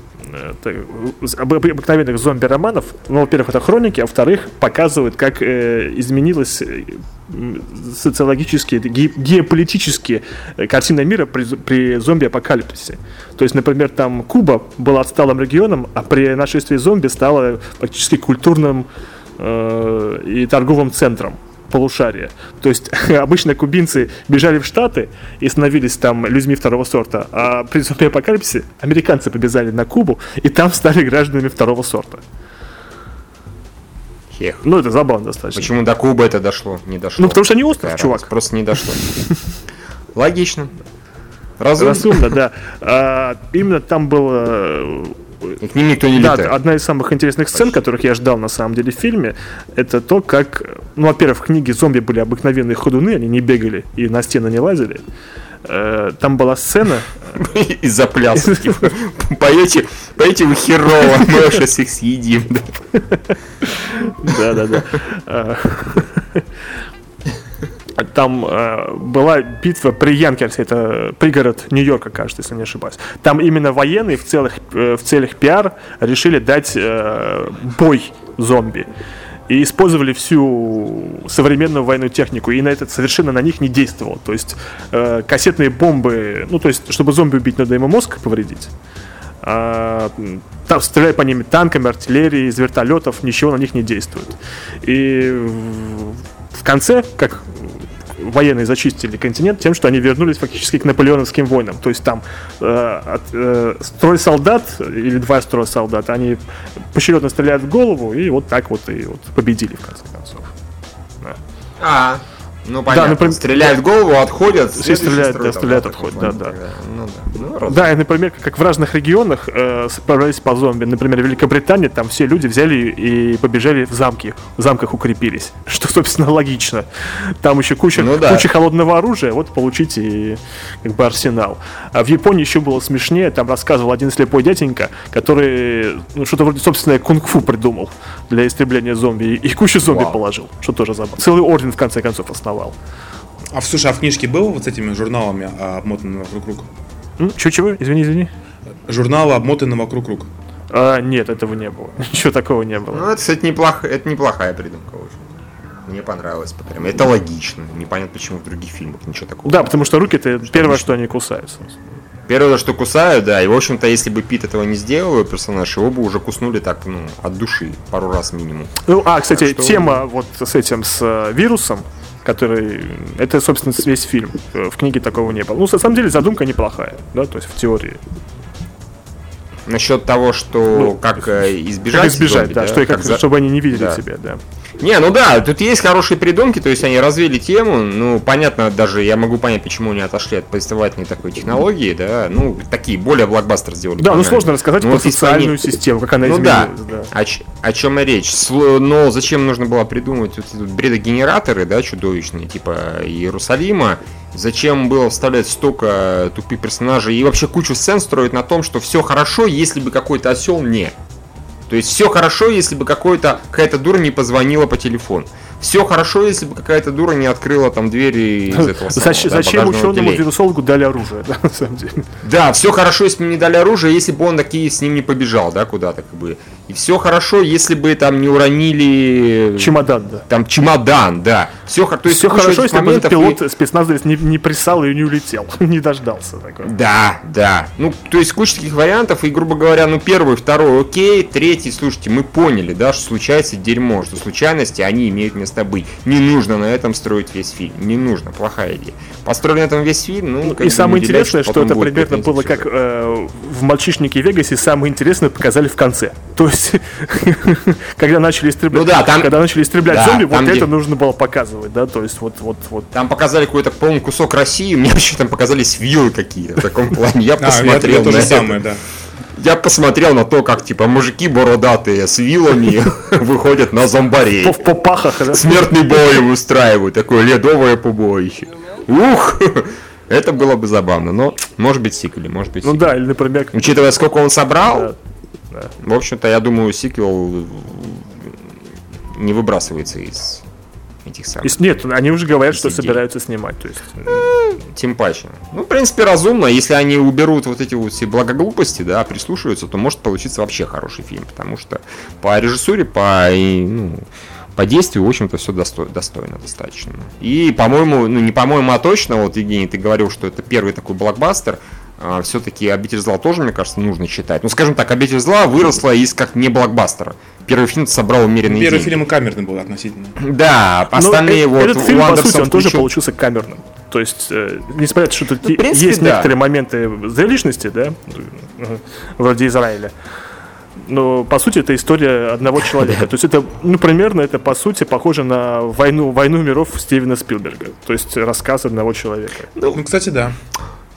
Об- обыкновенных зомби-романов, ну, во-первых, это хроники, а во-вторых, показывают, как э, изменилась э, м, социологически, ге- геополитически э, картина мира при, при зомби-апокалипсисе. То есть, например, там Куба была отсталым регионом, а при нашествии зомби стала практически культурным э, и торговым центром полушария. То есть обычно кубинцы бежали в Штаты и становились там людьми второго сорта, а при зомби-апокалипсисе американцы побежали на Кубу и там стали гражданами второго сорта. Хех. Ну, это забавно достаточно. Почему до Кубы это дошло? Не дошло. Ну, потому что они остров, Какая чувак. разница? Просто не дошло. Логично. Разумно. Разумно, да. А, именно там было И к ним никто не Да, летает. одна из самых интересных сцен, которых я ждал на самом деле в фильме, это то, как, ну, во-первых, в книге зомби были обыкновенные ходуны, они не бегали и на стены не лазили. Э, Там была сцена, И запляс. Типа, Поете, поете вы херово, мы сейчас их съедим. да. да-да-да. Там э, была битва при Янкерсе, это пригород Нью-Йорка, кажется, если не ошибаюсь. Там именно военные в целых, э, в целях пиар решили дать э, бой зомби и использовали всю современную военную технику, и на это совершенно на них не действовал. То есть э, кассетные бомбы, ну то есть, чтобы зомби убить, надо ему мозг повредить. А, там стреляя по ним танками, артиллерией, из вертолетов, ничего на них не действует. И в конце, как военные зачистили континент тем, что они вернулись фактически к наполеоновским войнам. То есть там э, от, э, строй солдат или два строя солдат, они поочередно стреляют в голову и вот так вот и вот победили в конце концов. Да. А, ну понятно. Да, например, стреляют в голову, отходят. Все стреляют, да, стреляют, отходят, да, да. Ну, да. Ну, да, и, например, как в разных регионах э, справлялись по зомби. Например, в Великобритании там все люди взяли и побежали в замки, в замках укрепились. Что, собственно, логично. Там еще куча, ну, да. куча холодного оружия, вот получите и, как бы арсенал. А в Японии еще было смешнее, там рассказывал один слепой дяденька, который ну, что-то вроде собственное кунг-фу придумал для истребления зомби, и, и кучу зомби Вау. положил, что тоже забавно. Целый орден, в конце концов, основал рисовал. А, слушай, а в книжке было вот с этими журналами а, обмотанными вокруг рук? Чего-чего? Извини, извини. Журналы обмотаны вокруг рук. А, нет, этого не было. Ничего такого не было. Ну, это, кстати, неплох... это неплохая придумка, в общем. Мне понравилось прям. Это логично. Непонятно, почему в других фильмах ничего такого. Да, потому что руки это первое, что они кусаются. Первое, что кусают, да. И, в общем-то, если бы Пит этого не сделал, персонаж, его бы уже куснули так, ну, от души, пару раз минимум. Ну, а, кстати, что... тема вот с этим, с э, вирусом, который... Это, собственно, весь фильм. В книге такого не было. Ну, на самом деле, задумка неплохая, да, то есть в теории. Насчет того, что ну, как э, избежать, как избежать, зомби, да, да, что как, за... чтобы они не видели да. тебя, да. Не, ну да, тут есть хорошие придумки, то есть они развили тему, ну, понятно, даже я могу понять, почему они отошли от повествовательной такой технологии, да, ну, такие более блокбастеры сделали. Да, ну сложно рассказать ну, про социальную они... систему, как она ну, изменилась. Да, да. О, о чем и речь. Но зачем нужно было придумывать вот эти бредогенераторы, да, чудовищные, типа Иерусалима, Зачем было вставлять столько тупых персонажей и вообще кучу сцен строить на том, что все хорошо, если бы какой-то осел не. То есть все хорошо, если бы какой-то какая-то дура не позвонила по телефону все хорошо, если бы какая-то дура не открыла там двери из этого самого, Зачем, да, зачем ученому вирусологу дали оружие, да, на самом деле? Да, все хорошо, если бы не дали оружие, если бы он такие с ним не побежал, да, куда-то как бы. И все хорошо, если бы там не уронили... Чемодан, да. Там чемодан, да. Все, то есть все хорошо, если бы пилот и... спецназовец не, не присал и не улетел, не дождался. Такой. Да, да. Ну, то есть куча таких вариантов, и, грубо говоря, ну, первый, второй, окей, третий, слушайте, мы поняли, да, что случается дерьмо, что случайности, они имеют место место быть. Не нужно на этом строить весь фильм. Не нужно, плохая идея. Построили на этом весь фильм, ну, И самое интересное, что это примерно было как э, в «Мальчишнике Вегасе», самое интересное показали в конце. То есть, когда начали истреблять, ну, да, там, когда начали истреблять да, зомби, вот где... это нужно было показывать, да, то есть вот, вот, вот. Там показали какой-то полный кусок России, мне вообще там показались вилы какие-то в таком плане. Я посмотрел на это. Я посмотрел на то, как типа мужики бородатые с вилами выходят на зомбарей. В попахах, да? Смертный бой устраивают, такое ледовое побоище. Ух! Это было бы забавно, но может быть сиквел, может быть Ну да, или, например... Учитывая, сколько он собрал, да, да. в общем-то, я думаю, сиквел не выбрасывается из этих самых. Нет, они уже говорят, что собираются снимать. То есть... Тем паче. Ну, в принципе, разумно. Если они уберут вот эти вот все благоглупости, да, прислушиваются, то может получиться вообще хороший фильм. Потому что по режиссуре, по, ну, по действию, в общем-то, все достойно, достойно достаточно. И, по-моему, ну, не по-моему, а точно, вот, Евгений, ты говорил, что это первый такой блокбастер, все-таки «Обитель зла» тоже, мне кажется, нужно читать. Ну, скажем так, «Обитель зла» выросла из как не блокбастера. Первый фильм собрал умеренный Первый деньги. фильм камерный был относительно. Да, остальные Но ну, вот... Этот фильм, по сути, он тоже получился камерным. То есть, э, несмотря на то, что тут ну, принципе, есть да. некоторые моменты зрелищности, да, вроде Израиля, но по сути это история одного человека. То есть это, ну, примерно это по сути похоже на войну, войну миров Стивена Спилберга. То есть рассказ одного человека. Ну, кстати, да.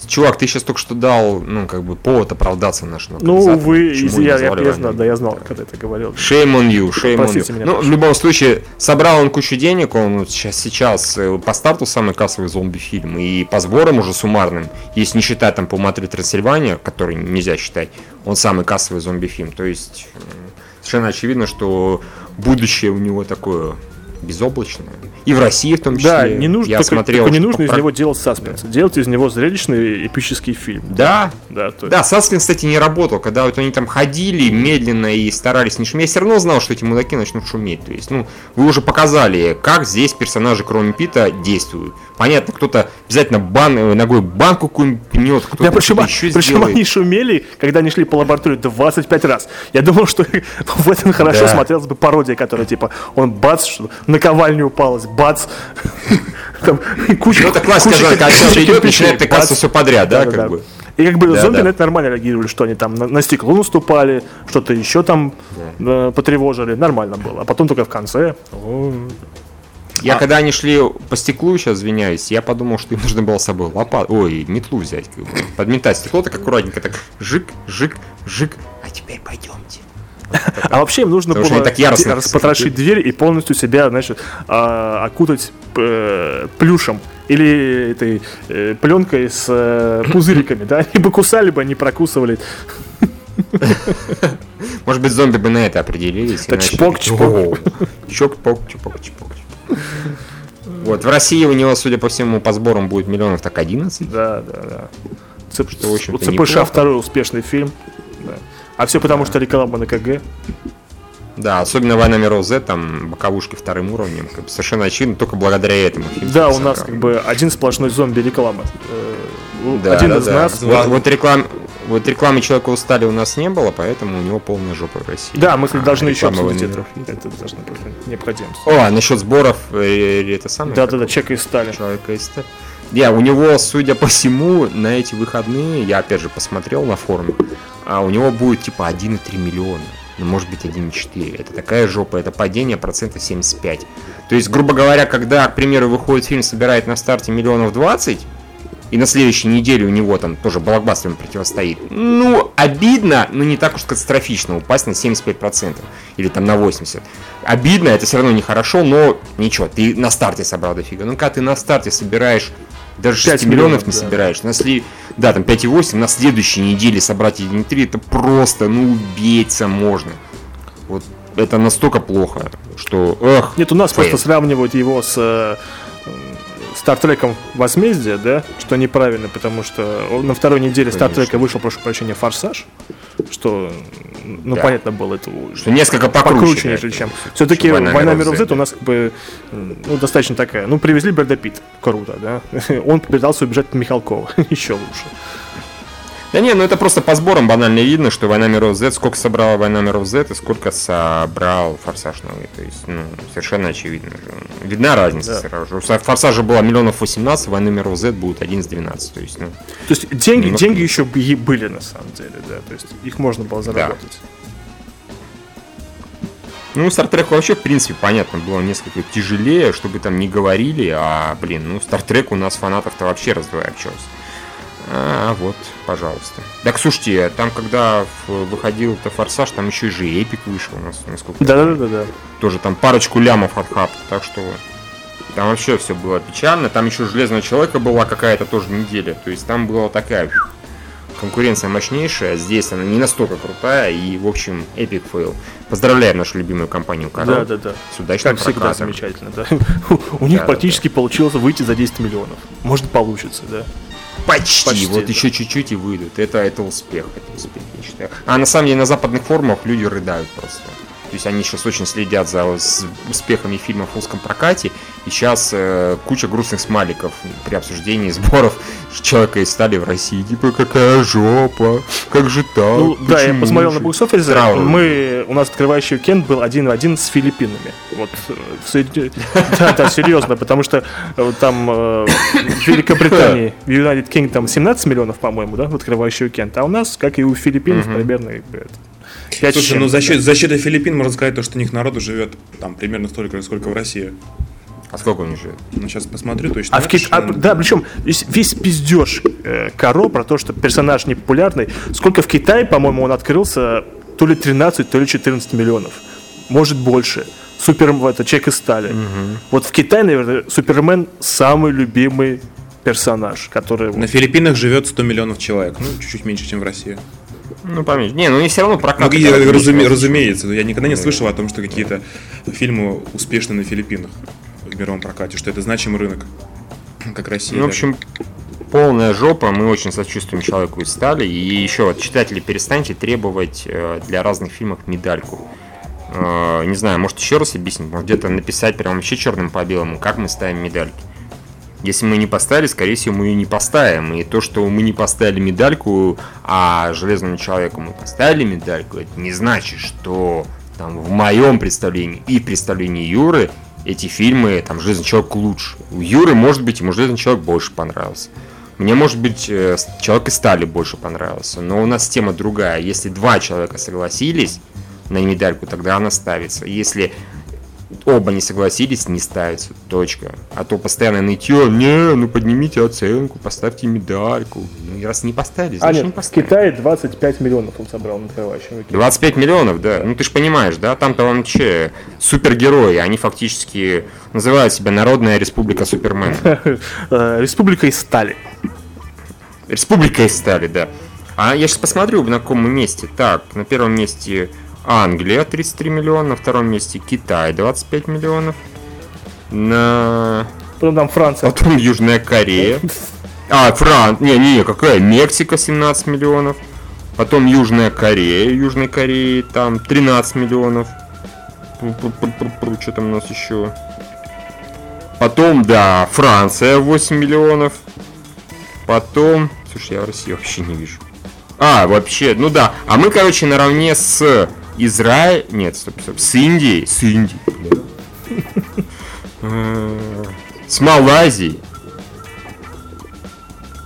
Чувак, ты сейчас только что дал, ну, как бы, повод оправдаться нашему Ну, вы, я, я, я, знал, да, я знал, когда ты говорил. Shame on you, shame Простите on you. Меня, ну, прошу. в любом случае, собрал он кучу денег, он сейчас, сейчас э, по старту самый кассовый зомби-фильм, и по сборам уже суммарным, если не считать там по Матри Трансильвания, который нельзя считать, он самый кассовый зомби-фильм. То есть, совершенно очевидно, что будущее у него такое безоблачное. И в России в том числе. Да, не нужно, Я только, смотрел, только не нужно из про- него делать саспенс. Делать из него зрелищный эпический фильм. Да, Да, есть- да, Саспенс, кстати, не работал. Когда вот они там ходили медленно и старались не шуметь, я все равно знал, что эти мудаки начнут шуметь. То есть, ну, вы уже показали, как здесь персонажи, кроме Пита, действуют. Понятно, кто-то обязательно бан, э, ногой банку какую-нибудь пнет, кто-то Да, причем, еще причем сделает. они шумели, когда они шли по лаборатории 25 раз. Я думал, что в этом хорошо Да. смотрелась бы пародия, которая типа он бац, что наковальня упалась, бац. Там куча Ну, это классика, куча- когда человек идет, начинает бац. все подряд, да, Да-да-да. как бы. И как бы Да, зомби да. на это нормально реагировали, что они там на, на стекло наступали, что-то еще там э, потревожили, нормально было. А потом только в конце. Я когда они шли по стеклу, сейчас извиняюсь, я подумал, что им нужно было с собой лопату, ой, метлу взять, подметать стекло, так аккуратненько, так жик, жик, жик, а теперь пойдемте. А вообще им нужно было распотрошить дверь и полностью себя, значит, а, окутать э, плюшем или этой э, пленкой с э, пузыриками, да? Они бы кусали бы, они прокусывали. Может быть, зомби бы на это определились. Так чпок, чпок. «О, Чпок, чпок, чпок, чпок. Вот, в России у него, судя по всему, по сборам будет миллионов так 11. Да, да, да. Цеп- Что, в общем-то, у ЦПШ неплохо. второй успешный фильм. Да. А все потому, что реклама на КГ. Да, особенно «Война миров Z», там боковушки вторым уровнем, как бы совершенно очевидно, только благодаря этому фильм Да, у нас как бы один сплошной зомби-реклама. Э, у- Да, один да, из да. нас. Вот, вот реклам, вот рекламы человека устали у нас не было, поэтому у него полная жопа в России. Да, мы А, должны еще обсудить «Войны это. миров» есть. Это должно быть необходимость. О, а насчет сборов, э, это самое? Да, да, да, чек из стали. человека из Не, у него, судя по всему, на эти выходные, я опять же посмотрел на форуме, а у него будет типа 1,3 миллиона. Ну, может быть, 1,4. Это такая жопа, это падение процентов 75. То есть, грубо говоря, когда, к примеру, выходит фильм, собирает на старте миллионов 20, и на следующей неделе у него там тоже блокбастером противостоит. Ну, обидно, но не так уж катастрофично упасть на 75%. Или там на 80%. Обидно, это все равно нехорошо, но ничего, ты на старте собрал дофига. Ну, когда ты на старте собираешь даже 6 5 миллионов миллионов, не да. собираешь. На сли- Да, там 5,8, на следующей неделе собрать 1,3, это просто, ну, убейся можно. Вот это настолько плохо, что, эх, Нет, у нас Фейл. просто сравнивают его с э, Стартреком Возмездие, да, что неправильно, потому что на второй неделе Стартрека вышел, прошу прощения, Форсаж, что, ну, Да. понятно было, это что несколько покруче. покруче, нежели чем. чем Все-таки «Война «Война, миров Z», Z» у нас как бы, ну, достаточно такая, ну, привезли Брэда Питт, круто, да, он пытался убежать от Михалкова, еще лучше. Да не, ну это просто по сборам банально видно, что Война миров Z, сколько собрала Война миров Z и сколько собрал Форсаж новый. То есть, ну, совершенно очевидно. же. Видна разница Да. сразу же. Форсажа было миллионов 18, Войны миров Z будет 11-12. То есть, ну, То есть деньги, Немножко деньги еще были на самом деле, да, то есть их можно было заработать. Ну, Стартрек вообще, в принципе, понятно, было несколько тяжелее, чтобы там не говорили, а, блин, ну, Стартрек у нас фанатов-то вообще раз-два и обчёлся. А, вот, пожалуйста. Так, слушайте, там, когда выходил это Форсаж, там еще и же Epic вышел у нас, насколько Да, да, да, да. тоже там парочку лямов отхап, так что там вообще все было печально. Там еще Железного Человека была какая-то тоже неделя, то есть там была такая конкуренция мощнейшая, здесь она не настолько крутая, и, в общем, epic fail. Поздравляем нашу любимую компанию Король Да, да, да. с удачным Как всегда замечательно, да. У них практически получилось выйти за 10 миллионов. Может, получится, да. Почти, Почти, вот да. еще чуть-чуть и выйдут. Это, это успех, это успех, я считаю. А на самом деле на западных форумах люди рыдают просто. То есть они сейчас очень следят за успехами фильмов в узком прокате. И сейчас э, куча грустных смайликов при обсуждении сборов человека из стали в России. Типа, какая жопа, как же так? Ну, да, я посмотрел на же?» бокс-офисе. Траур. Мы, у нас открывающий уикенд был один в один с Филиппинами. Вот, э, да, да, серьезно, потому что э, там э, в Великобритании, в United Kingdom 17 миллионов, по-моему, да, в открывающий уикенд, а у нас, как и у Филиппинов, примерно э, это, пять с Слушай, ну чем-то, за да. счет, за счет Филиппин можно сказать, то, что у них народу живет там примерно столько, же, сколько в России. А сколько у них живет? Ну, сейчас посмотрю точно. А в Кит- а, да, причем весь, весь пиздеж э, Каро про то, что персонаж непопулярный. Сколько в Китае, по-моему, он открылся то ли 13, то ли 14 миллионов. Может больше. Супер, это Чек из стали. Вот в Китае, наверное, Супермен самый любимый персонаж, который... На Филиппинах живет 100 миллионов человек. Ну, чуть-чуть меньше, чем в России. Ну, поменьше. Не, ну не все равно Ну, прокат. и, это разуме- разумеется, но я никогда не слышал о том, что какие-то фильмы успешны на Филиппинах в мировом прокате, что это значимый рынок, как Россия. Ну, в общем, полная жопа, мы очень сочувствуем человеку из стали. И еще, вот, читатели, перестаньте требовать э, для разных фильмов медальку. Э, не знаю, может еще раз объяснить, может где-то написать прям вообще черным по белому, как мы ставим медальки. Если мы не поставили, скорее всего, мы ее не поставим. И то, что мы не поставили медальку, а Железному человеку мы поставили медальку, это не значит, что там в моем представлении и представлении Юры эти фильмы, там, Железный человек лучше. У Юры, может быть, ему Железный человек больше понравился. Мне, может быть, э, Человек из стали больше понравился. Но у нас тема другая. Если два человека согласились на медальку, тогда она ставится. Если оба не согласились, не ставится. Точка. А то постоянно нытье, не, ну поднимите оценку, поставьте медальку. Ну раз не поставили, А значит не нет, в поставили. Китае 25 миллионов он собрал на открывающем weekend. 25 миллионов, да. Ну ты же понимаешь, да, там-то он че, супергерои, они фактически называют себя Народная Республика Супермена. Э, Республика из стали. Республика из стали, да. А я сейчас посмотрю, на каком месте. Так, на первом месте Англия 33 миллиона, на втором месте Китай 25 миллионов. На... Потом там Франция. Потом Южная Корея. А, Фран... Не, не, какая? Мексика 17 миллионов. Потом Южная Корея. Южной Кореи там 13 миллионов. Что там у нас еще? Потом, да, Франция 8 миллионов. Потом... Слушай, я в России вообще не вижу. А, вообще, ну да. А мы, короче, наравне с Израиль... Нет, стоп, стоп. С Индией. С Индией, блин. Э, С Малайзией.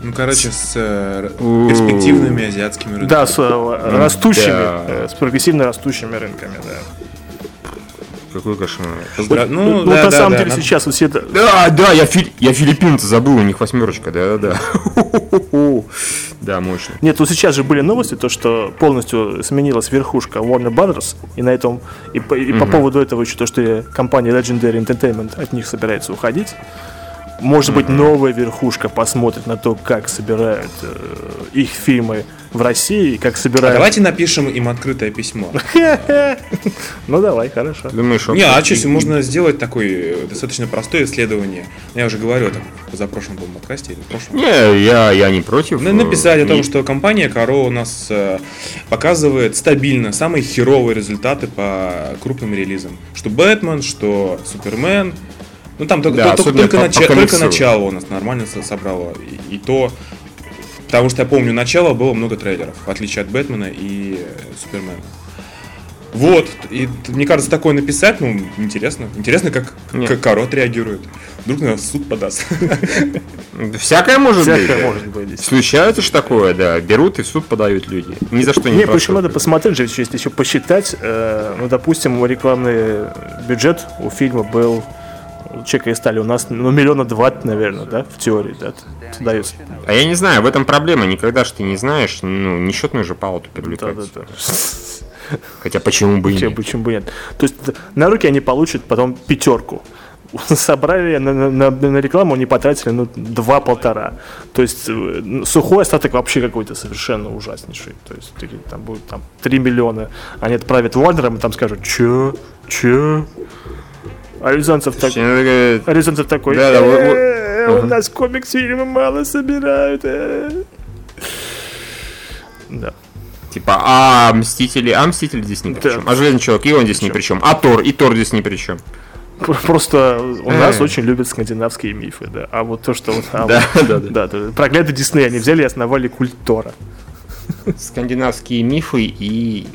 Ну, короче, с э, перспективными азиатскими рынками. Да, с э, растущими, да. э, с прогрессивно растущими рынками, да. Какой кошмар. Поздра- Ну, Ну, да, на да, самом да, деле надо- сейчас вот все это... Да, да, я, фи- я филиппинца забыл, у них восьмерочка, да-да-да. Да, мощно. Нет, ну сейчас же были новости, то, что полностью сменилась верхушка Warner Brothers, и на этом, и по, и по поводу этого еще то, что компания Legendary Entertainment от них собирается уходить. Может быть, новая верхушка посмотрит на то, как собирают э, их фильмы в России, как А собирают... давайте напишем им открытое письмо. Ну давай, хорошо. Думаешь, Не, а что, можно сделать такое э, достаточно простое исследование. Я уже говорил там в запрошлом по подкасте или прошлом. Не, я, я не против. На- Написать о том, Не- что компания Каро у нас э, показывает стабильно самые херовые результаты по крупным релизам. Что Бэтмен, что Супермен. Ну там только, Да, только- только по только начало у нас нормально со- собрало. И, и то. Потому что я помню, начало было много трейлеров, в отличие от Бэтмена и э, Супермена. Вот, и мне кажется, такое написать, ну, интересно. Интересно, как, Нет. как Каро отреагирует. Вдруг на суд подаст. Всякое может быть. Всякое да. может быть. Случается ж такое, да. Берут и в суд подают люди. Ни за что не Не, просят. почему надо посмотреть же, если еще посчитать, э, ну, допустим, рекламный бюджет у фильма был Чека и Стали у нас, ну, миллиона два, наверное, да, в теории, да, дается. А я не знаю, в этом проблема. Никогда ж ты не знаешь, ну, несчетную же палату Да, привлекать. да, да. Хотя почему бы и нет? почему бы нет? То есть на руки они получат потом пятерку. Собрали на, на- на- рекламу, они потратили ну, два-полтора. То есть э, сухой остаток вообще какой-то совершенно ужаснейший. То есть там будет там 3 миллиона. Они отправят Warner, и там скажут, чё, чё? А Рязанцев так... Рязанцев такой, Да, да, «Э, у нас комикс-фильмы мало собирают. э». Да. Типа, а Мстители, а Мстители здесь ни при чем. А Железный Человек, и он здесь ни при чем. А Тор, и Тор здесь ни при чем. Просто у нас Э. очень любят скандинавские мифы, да. А вот то, что вот, а Да, вот- да, да. да, проклятый Дисней, они взяли и основали культ Тора. Скандинавские мифы и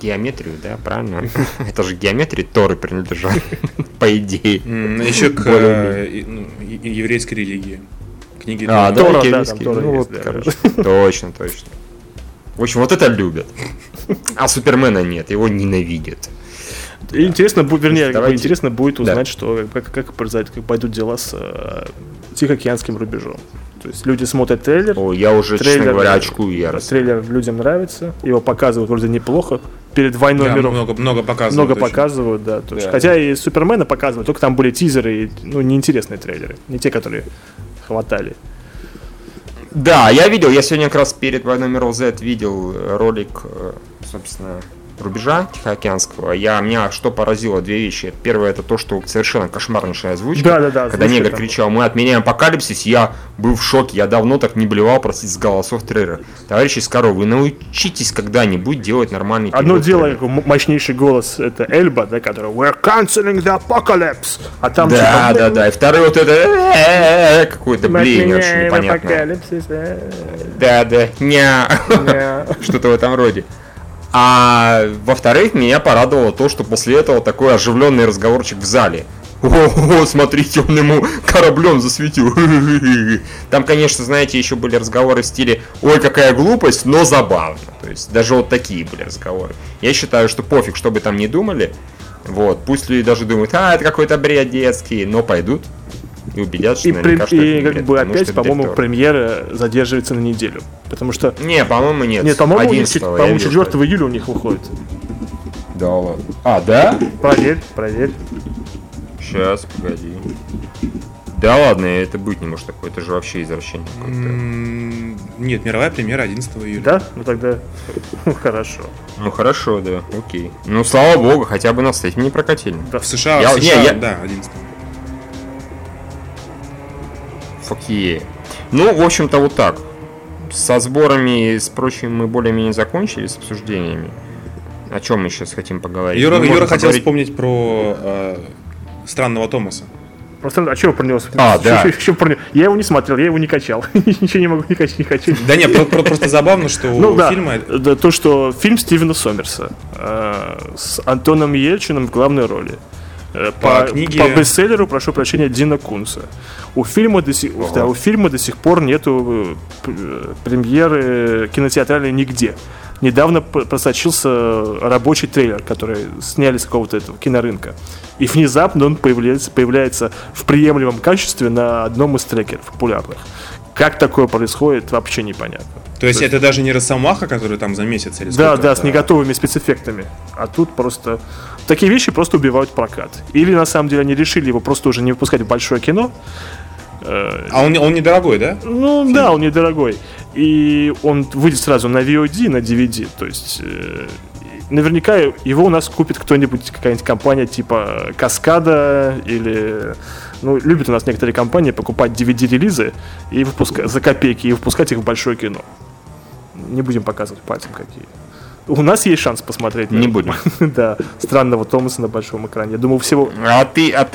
геометрию, да, правильно? Это же геометрии Торы принадлежат, по идее. М, Еще к э, ну, еврейской религии. Книги А, Торы. да, да, Ну, вот, да. короче, точно, точно. В общем, вот это любят. А Супермена нет, его ненавидят. И интересно будет, вернее, как бы Давайте. интересно будет Да. узнать, что как, как произойдет, как пойдут дела с э, Тихоокеанским рубежом. То есть люди смотрят трейлер, О, я уже, честно Трейлер, говоря, да. очкую яростно. трейлер людям нравится, его показывают вроде неплохо. Перед войной Да, миров много, много показывают. много очень. показывают, да. То есть, Да. Хотя и Супермена показывают, только там были тизеры, и, ну, неинтересные трейлеры. Не те, которые хватали. Да, я видел, я сегодня как раз перед «Войной миров Z» видел э, ролик, э, собственно, рубежа Тихоокеанского. Я, меня что поразило, две вещи. Первое, это то, что совершенно кошмарнейшая озвучка. Да, да, да. Когда негр там. кричал, мы отменяем апокалипсис, я был в шоке, я давно так не блевал, простите, с голосов трейлера. Товарищи из вы научитесь когда-нибудь делать нормальный Одно дело, м- мощнейший голос, это Эльба, да, который We're canceling the apocalypse. А там Да, типа, да, да. И второй вот это э-э-э, какое-то блеяние вообще «Отменяем непонятное. апокалипсис, э, Да, да, ня. э». Что-то в этом роде. А во-вторых, меня порадовало то, что после этого такой оживленный разговорчик в зале. О, смотрите, он ему кораблем засветил. Там, конечно, знаете, еще были разговоры в стиле «Ой, какая глупость, но забавно». То есть даже вот такие были разговоры. Я считаю, что пофиг, что бы там ни думали. Вот, пусть люди даже думают, а, это какой-то бред детский, но пойдут и убедятся, что И, при- что и это не как бред, бы опять, что это по-моему, премьера задерживается на неделю. Потому что, Не, по-моему, нет. нет, по-моему, у них, 11-го чет- я по-моему, видел, 4 июля у них выходит. Да ладно. А, да? Проверь, проверь. Сейчас, погоди. Да ладно, это быть не может такое, это же вообще извращение какое-то. Нет, мировая премьера 11 июля. Да? Ну тогда хорошо. Ну хорошо, да, окей. Ну слава богу, хотя бы нас с этим не прокатили. В США, Я- в не, США, я- да, 11 Фокье. Ну, в общем-то, вот так. Со сборами и с прочим мы более-менее закончили, с обсуждениями. О чем мы сейчас хотим поговорить? Юра, Мы Юра хотел поговорить- вспомнить про э, странного Томаса. Просто, а чего про него? А, да. Чё- чё про него? Я его не смотрел, я его не качал. Ничего не могу не качать, не хочу. Да нет, про- про- просто забавно, что Ну у да, фильма... да, то, что фильм Стивена Сомерса э, с Антоном Ельчиным в главной роли. Э, По По, книге- по бестселлеру, прошу прощения, Дина Кунса. У фильма до сих, да, у фильма до сих пор нету э, п- премьеры кинотеатральной нигде. Недавно просочился рабочий трейлер, который сняли с какого-то этого кинорынка. И внезапно он появляется, появляется в приемлемом качестве на одном из трекеров популярных. Как такое происходит, вообще непонятно. То есть это даже не Росомаха, который там за месяц или Да, да, с неготовыми спецэффектами. А тут просто... Такие вещи просто убивают прокат. Или на самом деле они решили его просто уже не выпускать в большое кино. Э, А он, он недорогой, да? Ну да, он недорогой. И он выйдет сразу на VOD, на DVD. То есть э, наверняка его у нас купит кто-нибудь, какая-нибудь компания типа Каскада или... Ну, любят у нас некоторые компании покупать DVD-релизы и выпуска... за копейки и выпускать их в большое кино. Не будем показывать пальцем какие. У нас есть шанс посмотреть. Не будем. Да, странного Томаса на большом экране. Я думаю, всего... А ты, а,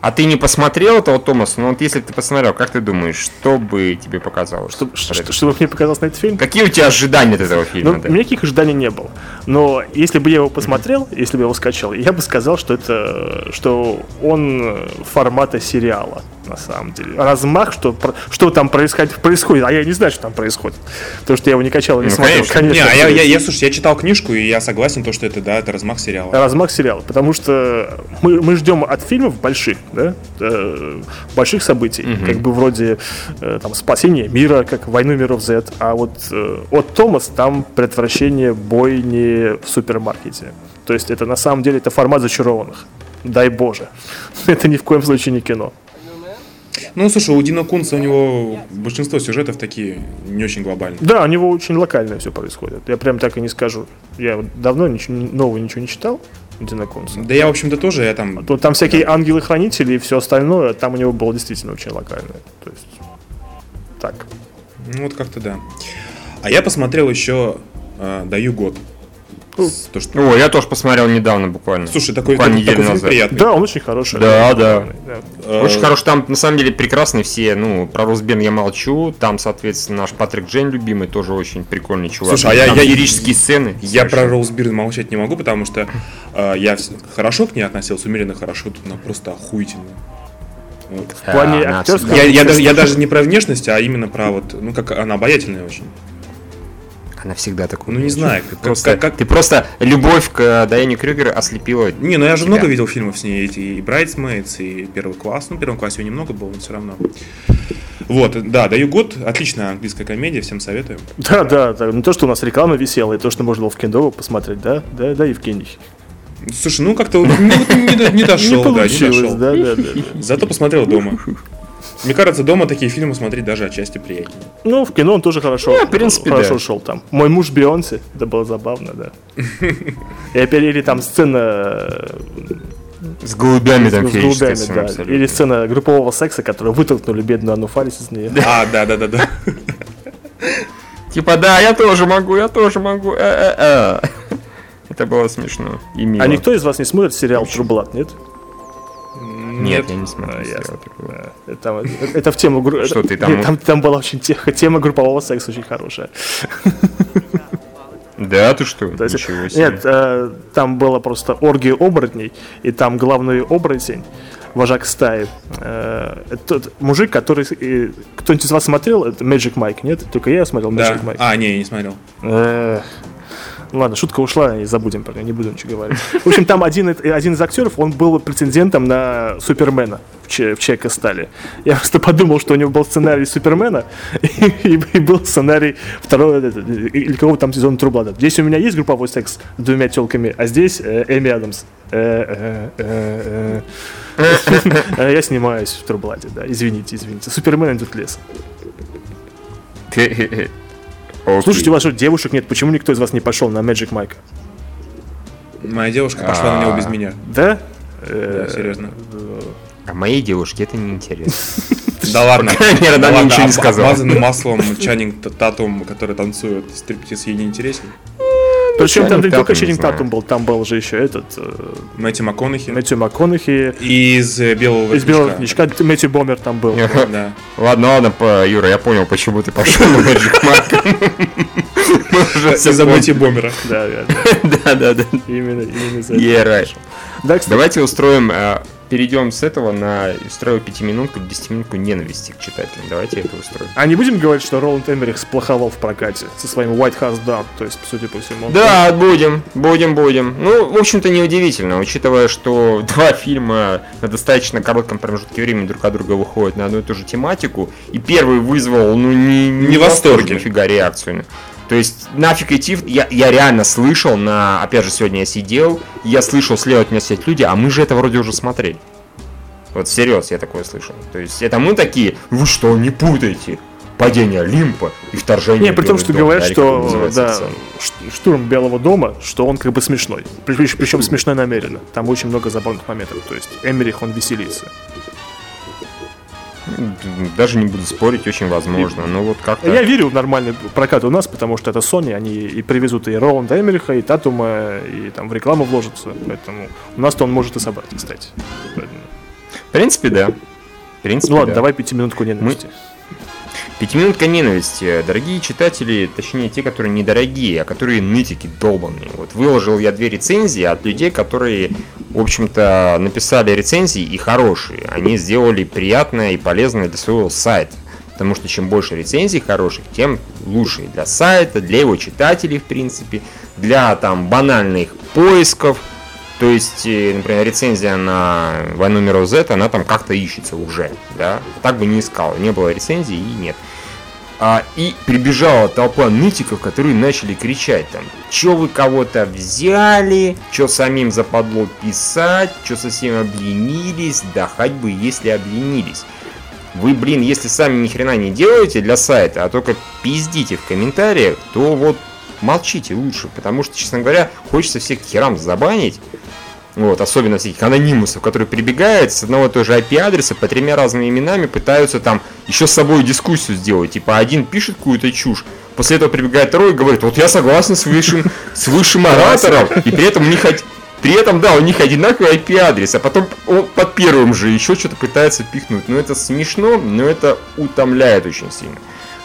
а ты не посмотрел этого Томаса? Ну вот если ты посмотрел, как ты думаешь, что бы тебе показалось? Про ш- этот чтобы мне показалось на этот фильм. Какие у тебя ожидания от этого Ну, фильма? у меня никаких ожиданий не было. Но если бы я его посмотрел, если бы я его скачал, я бы сказал, что это что он э, формата сериала, на самом деле. Размах, что, что там происходит, происходит, а я не знаю, что там происходит. Потому что я его не качал и не Ну, смотрел. конечно. Не, а я, я, я, слушай, я читал книжку, и я согласен, то, что это, да, это размах сериала. Размах сериала, потому что мы, мы ждем от фильмов больших, да, э, больших событий, как бы вроде э, там спасение мира, как войну миров Z, а вот э, от Томас там предотвращение бойни в супермаркете. То есть это на самом деле это формат зачарованных. Дай боже. Это ни в коем случае не кино. Ну, слушай, у Дина Кунца у него большинство сюжетов такие не очень глобальные. Да, у него очень локально все происходит. Я прям так и не скажу. Я давно ничего, нового ничего не читал. Дина Кунца. Да я, в общем-то, тоже, я там... То там всякие ангелы-хранители и все остальное, там у него было действительно очень локальное. То есть, так. Ну, вот как-то да. А я посмотрел еще э, «Даю год». С- То, что... О, я тоже посмотрел недавно буквально. Слушай, такой, Буквально такой, неделю фильм назад. приятный. Да, он очень хороший. Да, да. Э, Очень хорошо, там на самом деле прекрасные все, ну, про Росбен я молчу, там, соответственно, наш Патрик Джейн любимый, тоже очень прикольный чувак. Слушай, а я- Там я- лирические сцены. Я про совершенно. Роузбирн молчать не могу, потому что э, я хорошо к ней относился, умеренно хорошо, тут она просто охуительная. Вот. В плане А, актерского... Я, я, даже, я даже не про внешность, а именно про вот, ну как она обаятельная очень. Она всегда такой. Ну, не знаю, как- просто, как- как- Ты просто любовь к э, Дайане Крюгер ослепила. Не, ну я же тебя. много видел фильмов с ней, эти и Bridesmaids, и Первый класс. Ну, в первом классе ее немного было, но все равно. Вот, да, даю год, отличная английская комедия, всем советую. Да, да, да. Не то, что у нас реклама висела, и то, что можно было в кино посмотреть, да? Да, да, Евгений. Слушай, ну как-то ну, не, до- не дошел, не да, не дошел. да, да, да. да. Зато посмотрел дома. Мне кажется, дома такие фильмы смотреть даже отчасти приятнее. Ну, в кино он тоже хорошо, Ну, в принципе, хорошо да. шел там. Мой муж Бейонсе, это было забавно, да. И опять, или там сцена э, С голубями там с голубями, да. абсолютно. Или сцена группового секса, которую вытолкнули бедную Анну Фарис из нее. А, да, да, да, да. Типа, да, я тоже могу, я тоже могу. э-э-э. Это было смешно. И мило. А никто из вас не смотрит сериал True Blood, нет? Нет, я не смотрю. А, ясно. такой. Да. Это, это- это в тему Что ты там- нет, там, там была очень те- тема группового секса очень хорошая. Да, ты что? То есть- Ничего себе. Нет, э, там было просто оргия оборотней, и там главный оборотень, вожак стаи, э, тот мужик, который... э, Кто-нибудь из вас смотрел? Это Magic Mike, нет? Только я смотрел Да. Magic Mike. А, не, я не смотрел. Э, Ладно, шутка ушла, и забудем про нее, не буду ничего говорить. В общем, там один, один из актеров, он был претендентом на Супермена в, Че- в Человека стали. Я просто подумал, что у него был сценарий Супермена, и, и- был сценарий второго, это, или какого там сезона Трублада. Здесь у меня есть групповой секс с двумя телками, а здесь э, Эми Адамс. Э, э, э, э. Я снимаюсь в Трубладе, да, извините, извините. Супермен идет лес. Окей. Слушайте, у вас что, девушек нет? Почему никто из вас не пошел на Magic Mike? Моя девушка пошла на него без меня. Да? Да, серьезно. А моей девушке это не интересно. Да ладно. мере, она ничего не сказала. Обмазанным маслом Чаннинг Т- Татум, который танцует стриптиз, ей не интересен. Причем там не только Ченнинг. Татум был, там был же еще этот э, Мэтью МакКонахи. Мэтью МакКонахи, Из э, Белого из Белого воротничка. Мэтью Бомер там был. Да. Ладно, ладно, Юра, я понял, почему ты пошел на все Из-за поняли. Мэтью Бомера. Да, да, да. Да, да, да. Именно, именно за это. Давайте устроим, э, перейдем с этого на устрою пятиминутку, десятиминутку ненависти к читателям. Давайте это устроим. а не будем говорить, что Роланд Эмерих сплоховал в прокате со своим White House Down, то есть, судя по всему. он- Да, будем, будем, будем. Ну, в общем-то, неудивительно, учитывая, что два фильма на достаточно коротком промежутке времени друг от друга выходят на одну и ту же тематику, и первый вызвал, ну, не, Не в восторге. нифига реакцию. То есть, нафиг идти, я, я реально слышал на, опять же, сегодня я сидел, я слышал слева от меня сидят люди, а мы же это вроде уже смотрели. Вот серьезно, я такое слышал. То есть, это мы такие, вы что, не путайте? Падение Олимпа и вторжение Не, при том, что дом, говорят, да, что да, штурм Белого дома, что он как бы смешной. Причем смешной намеренно. Там очень много забавных моментов. То есть Эмерих, он веселится. Даже не буду спорить, очень возможно. Но вот как-то... Я верю в нормальный прокат у нас, потому что это Sony, они и привезут и Роланда Эмериха, и Татума, и там в рекламу вложатся. Поэтому у нас-то он может и собрать, кстати. В принципе, да. В принципе, Ну ладно, да. давай пятиминутку ненависти. Пятиминутка ненависти. Дорогие читатели, точнее те, которые недорогие, а которые нытики долбанные. Вот выложил я две рецензии от людей, которые, в общем-то, написали рецензии и хорошие. Они сделали приятное и полезное для своего сайта. Потому что чем больше рецензий хороших, тем лучше для сайта, для его читателей, в принципе, для там банальных поисков. То есть, э, например, рецензия на войну миров Z, она там как-то ищется уже, да. Так бы не искал, не было рецензии и нет. А, и прибежала толпа нытиков, которые начали кричать там, чё вы кого-то взяли, чё самим западло писать, чё совсем обленились, да хоть бы если обленились. Вы, блин, если сами ни хрена не делаете для сайта, а только пиздите в комментариях, то вот молчите лучше, потому что, честно говоря, хочется всех херам забанить, вот, особенно всяких анонимусов, которые прибегают с одного и того же IP-адреса по тремя разными именами, пытаются там еще с собой дискуссию сделать. Типа один пишет какую-то чушь, после этого прибегает второй и говорит, вот я согласен с высшим, с высшим оратором, и при этом у них при этом, да, у них одинаковый IP-адрес, а потом он под первым же еще что-то пытается пихнуть. Ну это смешно, но это утомляет очень сильно.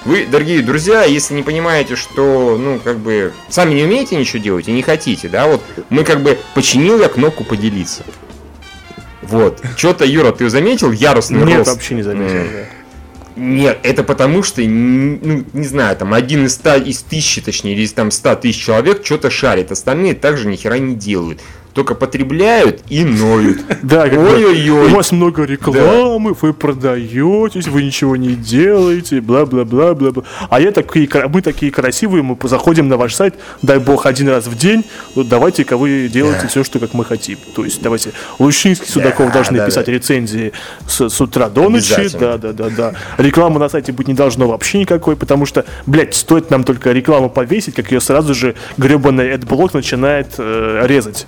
Вы, дорогие друзья, если не понимаете, что, ну, как бы, сами не умеете ничего делать и не хотите, да, вот, мы как бы, починил я кнопку поделиться. Вот. Что-то, Юра, ты заметил яростный Нет, рост? вообще не заметил. Да. Нет, это потому что, ну, не знаю, там один из ста, из тысячи, точнее, или из там ста тысяч человек что-то шарит, остальные также ни хера не делают. Только потребляют и ноют. Да, Ой-ой-ой. у вас много рекламы, вы продаетесь, вы ничего не делаете, бла-бла-бла-бла-бла. А я такие, мы такие красивые, мы заходим на ваш сайт, дай бог, один раз в день, вот давайте-ка вы делаете все, что как мы хотим. То есть давайте, Лущинский, Судаков Да, должны да, писать да. рецензии с, с утра до ночи, да-да-да-да. Рекламы на сайте быть не должно вообще никакой, потому что, блядь, стоит нам только рекламу повесить, как ее сразу же гребаный адблок начинает э, резать.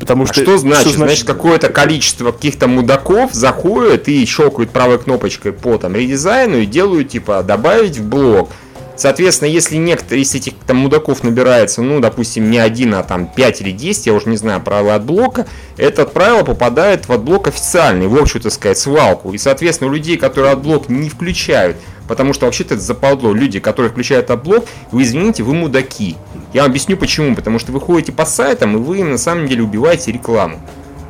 Потому А что, что значит? Значит, какое-то количество каких-то мудаков заходит и щелкают правой кнопочкой по там редизайну и делают типа добавить в блок. Соответственно, если некоторые из этих там мудаков набирается, ну, допустим, не один, а там 5 или 10, я уже не знаю, правила Adblock а, это правило попадает в Adblock официальный, в общую, так сказать, свалку. И, соответственно, у людей, которые Adblock не включают, потому что вообще-то это западло, люди, которые включают Adblock, вы извините, вы мудаки. Я вам объясню почему. Потому что вы ходите по сайтам, и вы на самом деле убиваете рекламу.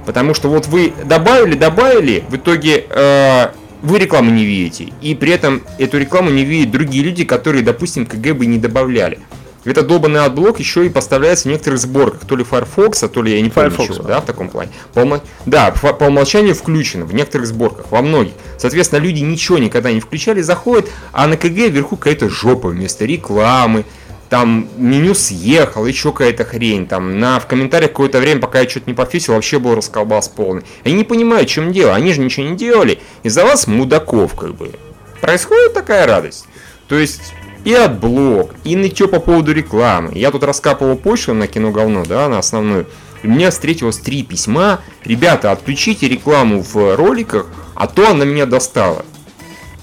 Потому что вот вы добавили, добавили, в итоге э, вы рекламу не видите. И при этом эту рекламу не видят другие люди, которые, допустим, КГ бы не добавляли. Этот долбанный Adblock еще и поставляется в некоторых сборках, то ли Firefox, то ли я не помню Firefox, чего, да. в таком плане. По умо- Да, по умолчанию включено в некоторых сборках, во многих. Соответственно, люди ничего никогда не включали, заходят, а на КГ вверху какая-то жопа вместо рекламы, там меню съехал, еще какая-то хрень, там на, в комментариях какое-то время, пока я что-то не пофиксил, вообще был расколбас полный. Они не понимают, в чем дело, они же ничего не делали, из-за вас мудаков как бы. Происходит такая радость. То есть и Adblock, и нытье по поводу рекламы. Я тут раскапывал почту на Киноговно, да, на основную. И у меня встретилось три письма. Ребята, отключите рекламу в роликах, а то она меня достала.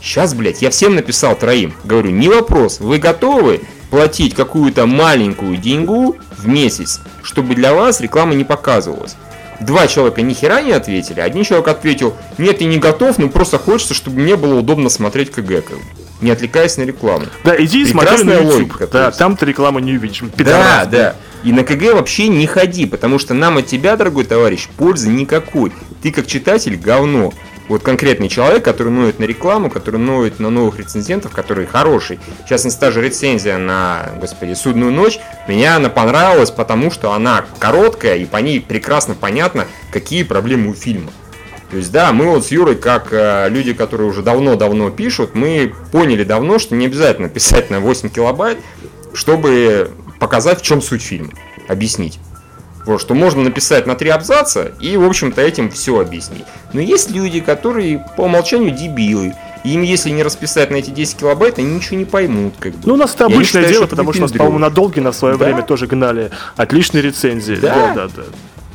Сейчас, блядь, я всем написал троим. Говорю, не вопрос, вы готовы платить какую-то маленькую деньгу в месяц, чтобы для вас реклама не показывалась? Два человека ни хера не ответили, один человек ответил, нет, я не готов, но просто хочется, чтобы мне было удобно смотреть КГ, как бы, не отвлекаясь на рекламу. Да, иди и смотри на YouTube. логика, да, там ты рекламу не увидишь. Да, Пидорас. да. И на КГ вообще не ходи, потому что нам от тебя, дорогой товарищ, пользы никакой. Ты как читатель говно. Вот конкретный человек, который ноет на рекламу, который ноет на новых рецензентов, который хороший. В частности, та же рецензия на, господи, «Судную ночь», меня она понравилась, потому что она короткая, и по ней прекрасно понятно, какие проблемы у фильма. То есть, да, мы вот с Юрой, как э, люди, которые уже давно-давно пишут, мы поняли давно, что не обязательно писать на 8 килобайт, чтобы показать, в чем суть фильма, объяснить. Вот, что можно написать на три абзаца и, в общем-то, этим все объяснить. Но есть люди, которые по умолчанию дебилы. Им, если не расписать на эти 10 килобайт, они ничего не поймут. Как бы. Ну, у нас это обычное считают, дело, потому что, нас, по-моему, на Долгина в свое Да. время тоже гнали отличные рецензии. Да. да, да.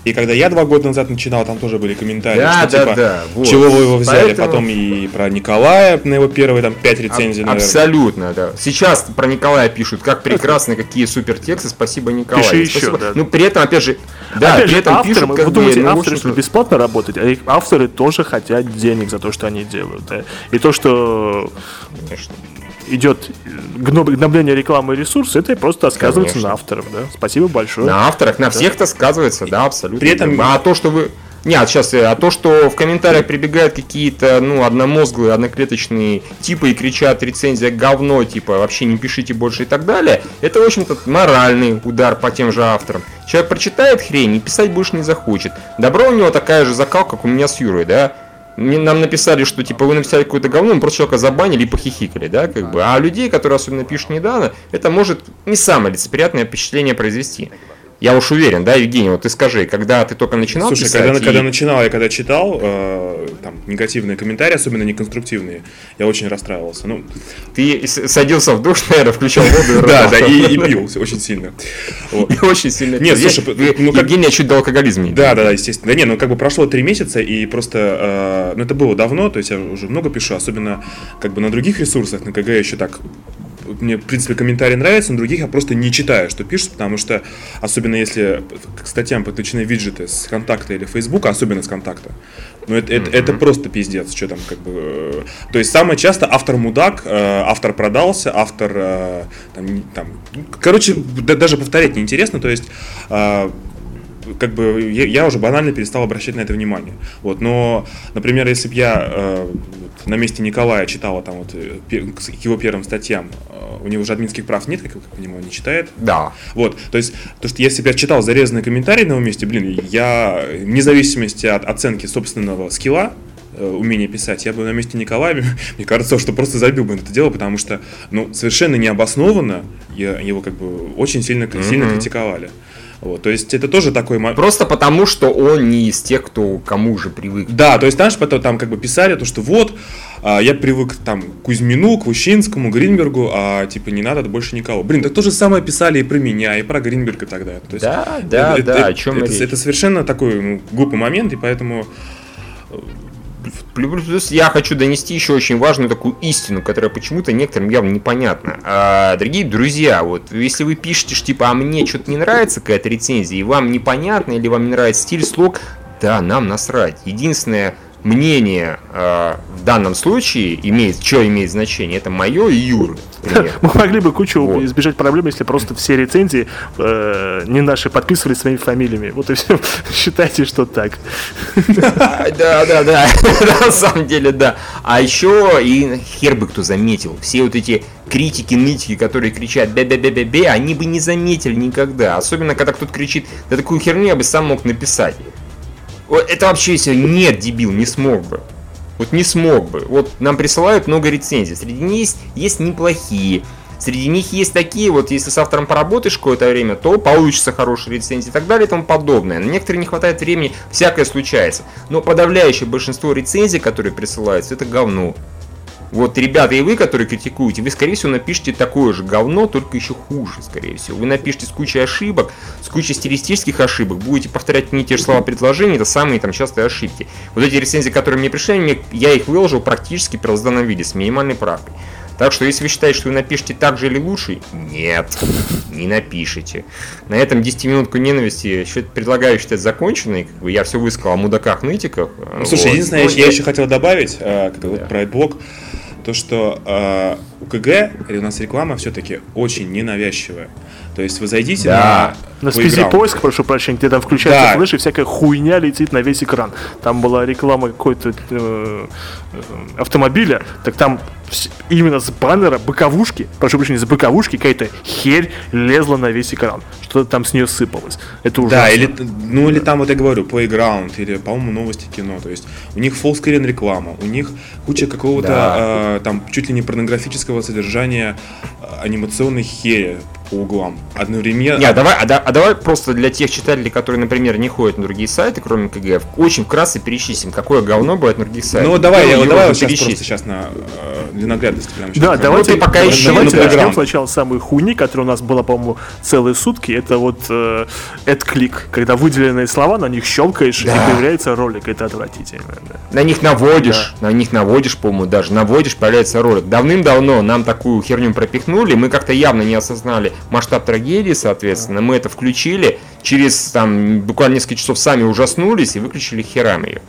И когда я два года назад начинал, там тоже были комментарии, Да, что да, типа, да, вот. чего вы его взяли, Поэтому- потом и про Николая на его первые там пять рецензий, Аб- наверное. Абсолютно, да. Сейчас про Николая пишут, как прекрасно, какие супер тексты, спасибо Николай. Пиши еще, Спасибо. да. Ну, при этом, опять же, да, Опять при же, этом авторы, пишут, вы как бы, думаете, ну, авторы, что бесплатно работать, а их авторы тоже хотят денег за то, что они делают. да. И то, что конечно. Идет гно- гнобление рекламы и ресурсов, это просто сказывается Конечно. на авторов. Да? Спасибо большое. На авторах, на всех-то сказывается, да, абсолютно. При этом- А то, что вы... Нет, сейчас, а то, что в комментариях прибегают какие-то, ну, одномозглые, одноклеточные типы и кричат рецензия говно, типа, вообще не пишите больше и так далее, это, в общем-то, моральный удар по тем же авторам. Человек прочитает хрень и писать больше не захочет. Добро у него такая же закалка, как у меня с Юрой, да? Нам написали, что типа вы написали какое-то говно, мы просто человека забанили и похихикали, да, как бы. А людей, которые особенно пишут недавно, это может не самое лицеприятное впечатление произвести. Я уж уверен, да, Евгений, вот ты скажи, когда ты только начинал Слушай, писать, когда, и- когда начинал, я когда читал э, там негативные комментарии, особенно неконструктивные, я очень расстраивался. Ну, ты садился в душ, наверное, включал воду и да, да, и, пил очень сильно. Очень сильно Нет, слушай, ну как- Евгений чуть до алкоголизма не Да, да, да, естественно. Да не, ну как бы прошло три месяца, и просто, э, ну это было давно, то есть я уже много пишу, особенно как бы на других ресурсах, на КГ еще так мне, в принципе, комментарии нравятся, на других я просто не читаю, что пишут, потому что, особенно если к статьям подключены виджеты с контакта или фейсбука, особенно с контакта, ну это, это, это просто пиздец, что там как бы... э, То есть самое часто автор мудак, э, автор продался, автор э, там, там, короче, да- даже повторять неинтересно, то есть как бы я, я уже банально перестал обращать на это внимание. Вот, но, например, если бы я э, вот на месте Николая читала там вот э, к его первым статьям, э, у него же админских прав нет, как я понимаю, не читает. Да. Вот, то есть, то, что если бы я читал зарезанный комментарий на его месте, блин, я, вне зависимости от оценки собственного скилла, э, умение писать, я бы на месте Николая, мне кажется, что просто забил бы это дело, потому что, ну, совершенно необоснованно его как бы очень сильно, сильно Мгм. критиковали. Вот, то есть это тоже такой мо- Просто потому, что он не из тех, кто кому же привык. Да, то есть, знаешь, потом там как бы писали то, что вот, а, я привык там к Кузьмину, к Ущинскому, Гринбергу, а типа не надо больше никого. Блин, так то же самое писали и про меня, и про Гринберга тогда. То есть, Да, да, это, да, это- о чем это, речь. это совершенно такой ну, глупый момент, и поэтому Плюс я хочу донести еще очень важную такую истину, которая почему-то некоторым явно непонятна. А, дорогие друзья, вот если вы пишете, что типа, а мне что-то не нравится какая-то рецензия, и вам непонятно, или вам не нравится стиль, слог, да, нам насрать. Единственное мнение а, в данном случае имеет, что имеет значение, это мое и Юры. Мы могли бы кучу Вот. избежать проблем, если просто все рецензии э, не наши подписывались своими фамилиями. Вот и все. Считайте, что так. Да, да, да, на самом деле, да. А еще, и хер бы кто заметил, все вот эти критики, нытики, которые кричат бе-бе-бе-бе-бе, они бы не заметили никогда. Особенно, когда кто-то кричит, да такую херню я бы сам мог написать. Это вообще если нет, дебил, не смог бы. Вот не смог бы. Вот нам присылают много рецензий. Среди них есть, есть неплохие. Среди них есть такие, вот если с автором поработаешь какое-то время, то получится хорошие рецензии и так далее и тому подобное. На некоторые не хватает времени, всякое случается. Но подавляющее большинство рецензий, которые присылаются, это говно. Вот, ребята, и вы, которые критикуете, вы, скорее всего, напишите такое же говно, только еще хуже, скорее всего. Вы напишите с кучей ошибок, с кучей стилистических ошибок, будете повторять не те же слова предложения, это самые там частые ошибки. Вот эти рецензии, которые мне пришли, мне, я их выложил практически в первозданном виде, с минимальной правкой. Так что, если вы считаете, что вы напишете так же или лучше, нет, не напишите. На этом 10 минутку ненависти счит- предлагаю считать законченной. Как бы я все высказал о мудаках, нытиках. Ну, слушай, Вот. единственное, Ну, я, я еще хотел добавить, э, как вот Да. про блог, то, что э, у КГ или у нас реклама все-таки очень ненавязчивая. То есть вы зайдите Да. На на спизи Playground. поиск, прошу прощения, где там включается Да. флеш и всякая хуйня летит на весь экран. Там была реклама какой-то э, автомобиля, так там именно с баннера боковушки, прошу прощения, с боковушки какая-то херь лезла на весь экран. Что-то там с нее сыпалось. Это ужасно. Да, или, ну или там, вот я говорю, Playground, или, по-моему, новости кино. То есть у них фолскрин реклама, у них куча какого-то Да. э, там чуть ли не порнографического содержания э, анимационной хери по углам. Одновременно. Не, а давай, а, да- а давай просто для тех читателей, которые, например, не ходят на другие сайты, кроме КГФ, очень вкратце перечислим, какое говно бывает на других сайтах. Ну давай, я, Юра вот давай вот сейчас просто сейчас на э, для наглядности прямо сейчас. Да, давайте, ты пока да- ищи, давайте на начнем сначала с самой хуйни, которая у нас была, по-моему, целые сутки. Это вот э, AdClick, когда выделенные слова, на них щелкаешь, Да. и появляется ролик. Это отвратительно. да. На них наводишь, на них наводишь, по-моему, даже наводишь, появляется ролик. Давным-давно нам такую херню пропихнули, мы как-то явно не осознали масштаб трагедии, соответственно, мы это включили, через там буквально несколько часов сами ужаснулись и выключили херам ее.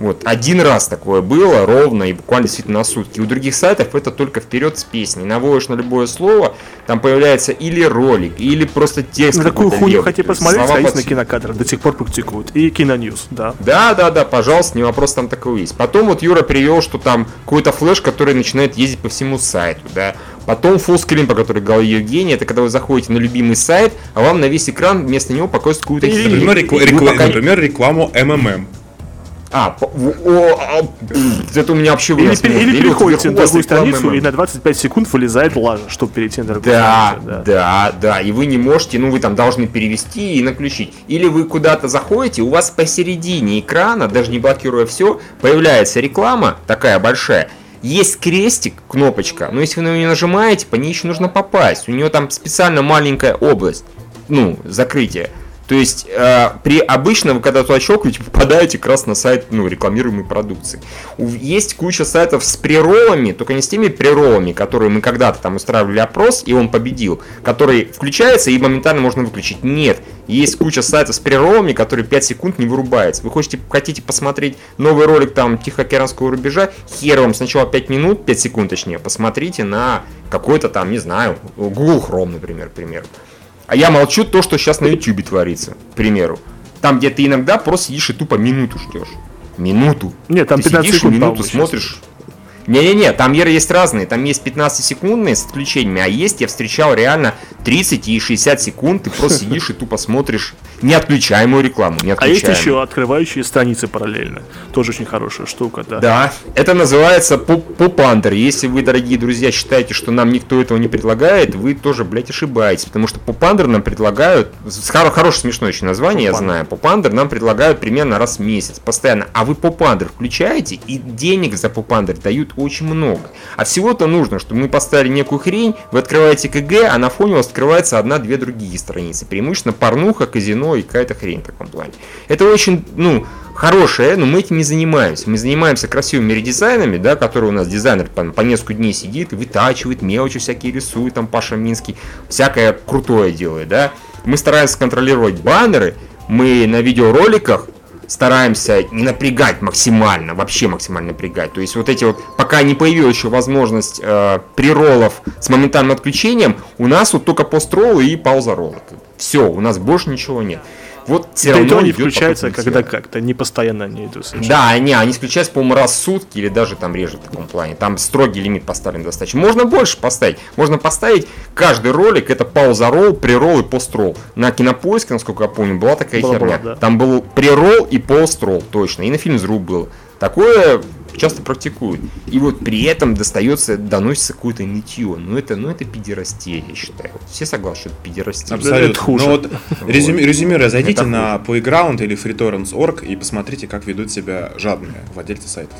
Вот, один раз такое было, ровно, и буквально действительно на сутки. У других сайтов это только вперед с песней. Наводишь на любое слово, там появляется или ролик, или просто текст. На такую какой-то хуйню есть посмотреть, слова стоит под- на кинокадрах, до сих пор практикуют. И киноньюз, да. да, да, да, пожалуйста, не вопрос, там такое есть. Потом вот Юра привел, что там какой-то флеш, который начинает ездить по всему сайту, да. Потом фуллскрин, по который говорил Евгений, это когда вы заходите на любимый сайт, а вам на весь экран вместо него показывают какую-то Или, пока не- например, рекламу МММ. А, в- о, а, пф, это у меня вообще Или, или вот переходите на другую страницу, МММ. и на 25 секунд вылезает лажа, чтобы перейти на другую Да, страницу. да, да, и вы не можете, ну вы там должны перевести и наключить. Или вы куда-то заходите, у вас посередине экрана, даже не блокируя все, появляется реклама такая большая. Есть крестик, кнопочка, но если вы на нее нажимаете, по ней еще нужно попасть. У нее там специально маленькая область, ну, закрытие. То есть э, при обычном, когда туда щелкаете, попадаете как раз на сайт ну, рекламируемой продукции. Есть куча сайтов с преролами, только не с теми преролами, которые мы когда-то там устраивали опрос, и он победил, который включается и моментально можно выключить. Нет, есть куча сайтов с преролами, которые 5 секунд не вырубается. Вы хотите, хотите посмотреть новый ролик там Тихоокеанского рубежа, хер вам сначала 5 минут, 5 секунд точнее, посмотрите на какой-то там, не знаю, Google Chrome, например, к примеру. А я молчу то, что сейчас на YouTube творится, к примеру. Там, где ты иногда просто сидишь и тупо минуту ждешь. Минуту. Нет, там ты 15 сидишь и секунд, минуту смотришь. Не-не-не, там меры есть разные. Там есть 15-секундные с отключениями, а есть, я встречал реально 30 и 60 секунд, ты просто сидишь и тупо смотришь неотключаемую рекламу. А есть еще открывающие страницы параллельно. Тоже очень хорошая штука, да. Да, это называется попандер. Если вы, дорогие друзья, считаете, что нам никто этого не предлагает, вы тоже, блядь, ошибаетесь. Потому что попандер нам предлагают, хорошее смешное еще название, я знаю, попандер нам предлагают примерно раз в месяц, постоянно. А вы попандер включаете, и денег за попандер дают очень много. А всего-то нужно, чтобы мы поставили некую хрень, вы открываете КГ, а на фоне у вас открывается одна-две другие страницы. Преимущественно порнуха, казино и какая-то хрень в таком плане. Это очень, ну, хорошее, но мы этим не занимаемся. Мы занимаемся красивыми редизайнами, да, которые у нас дизайнер по, по несколько дней сидит и вытачивает, мелочи всякие рисует, там Паша Минский, всякое крутое делает, да. Мы стараемся контролировать баннеры, мы на видеороликах стараемся не напрягать максимально, вообще максимально напрягать. То есть вот эти вот, пока не появилась еще возможность э, приролов с моментальным отключением, у нас вот только пост-роллы и пауза-роллы. Все, у нас больше ничего нет вот все равно они включаются, когда как-то, не постоянно они идут. Совершенно. Да, они, они включаются, по-моему, раз в сутки или даже там реже в таком плане. Там строгий лимит поставлен достаточно. Можно больше поставить. Можно поставить каждый ролик, это пауза ролл, преролл и пост-ролл. На кинопоиске, насколько я помню, была такая была, херня. Была, да. Там был преролл и пост-ролл, точно. И на фильм «Зруб» был. Такое часто практикуют. И вот при этом достается, доносится какое-то нытье. Ну это, ну это пидерастия, я считаю. Все согласны, что это пидерастия. Абсолютно. Это хуже. Но вот, резюми, резюмируя, зайдите это на Playground или FreeTorrents.org и посмотрите, как ведут себя жадные владельцы сайтов.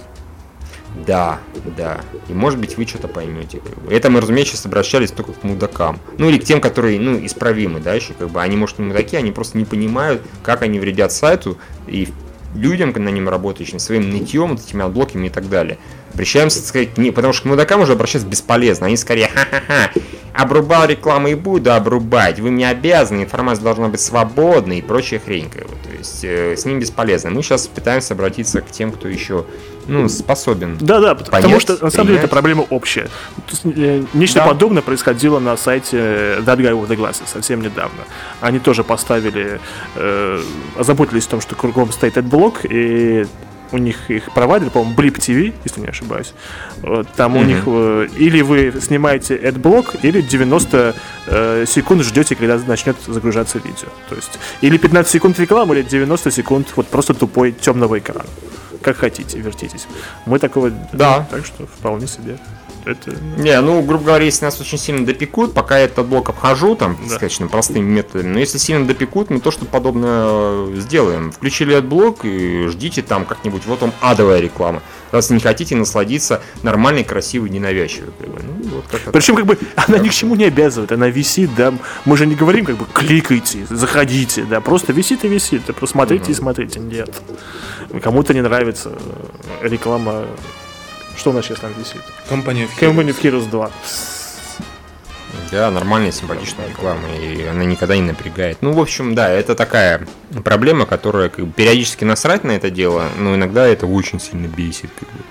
Да, да. И может быть вы что-то поймете. Это мы, разумеется, сейчас обращались только к мудакам. Ну или к тем, которые, ну, исправимы, да, еще как бы. Они, может, не мудаки, они просто не понимают, как они вредят сайту и людям, на нем работающим, своим нытьем, вот этими Adblock ами и так далее. Обращаемся, так сказать, не, потому что к мудакам уже обращаться бесполезно. Они скорее, ха-ха-ха, обрубал рекламу и буду обрубать, вы мне обязаны, информация должна быть свободной и прочая хрень. Как бы. То есть э, с ним бесполезно. Мы сейчас пытаемся обратиться к тем, кто еще ну, способен. Да, да, понять, потому что на самом деле это проблема общая. Э, нечто да. подобное происходило на сайте That Guy with the Glasses совсем недавно. Они тоже поставили, э, озаботились о том, что кругом стоит этот блок, и у них их провайдер, по-моему, Blip TV, если не ошибаюсь. Там mm-hmm. у них э, или вы снимаете AdBlock, или 90 э, секунд ждете, когда начнет загружаться видео. То есть или 15 секунд рекламы, или 90 секунд вот просто тупой темного экрана. Как хотите, вертитесь. Мы такого... Да. Так что вполне себе это... Не, ну, грубо говоря, если нас очень сильно допекут, пока я этот блок обхожу, там, да. достаточно простыми методами, но если сильно допекут, мы то, что подобное э, сделаем. Включили этот блок и ждите там как-нибудь, вот вам адовая реклама. Раз не хотите насладиться нормальной, красивой, ненавязчивой. Как бы. ну, вот как Причем, как бы, она ни к чему не обязывает, она висит, да, мы же не говорим, как бы, кликайте, заходите, да, просто висит и висит, да, просто смотрите угу. и смотрите, нет. Кому-то не нравится реклама что у нас сейчас там висит? Company of Heroes. Company of Heroes 2. Да, нормальная, симпатичная реклама, и она никогда не напрягает. Ну, в общем, да, это такая проблема, которая как бы, периодически насрать на это дело, но иногда это очень сильно бесит. Как бы.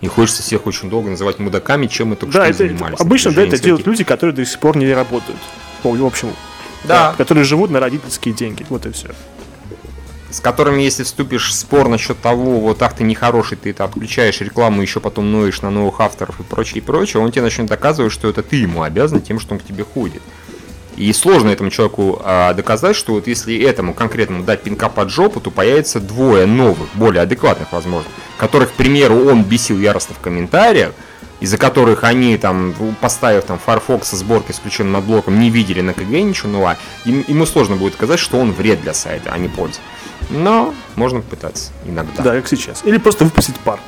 И хочется всех очень долго называть мудаками, чем мы только да, что это, занимались. Обычно да, это делают люди, которые до сих пор не работают. В общем, да. да. которые живут на родительские деньги. Вот и все с которыми, если вступишь в спор насчет того, вот ах ты нехороший, ты это отключаешь рекламу, еще потом ноешь на новых авторов и прочее, и прочее, он тебе начнет доказывать, что это ты ему обязан тем, что он к тебе ходит. И сложно этому человеку а, доказать, что вот если этому конкретному дать пинка под жопу, то появится двое новых, более адекватных, возможно, которых, к примеру, он бесил яростно в комментариях, из-за которых они там, поставив там Firefox со сборкой с ключом над блоком, не видели на КГ ничего нового, им, ему сложно будет сказать, что он вред для сайта, а не польза. Но можно попытаться иногда. Да, как сейчас. Или просто выпустить пар.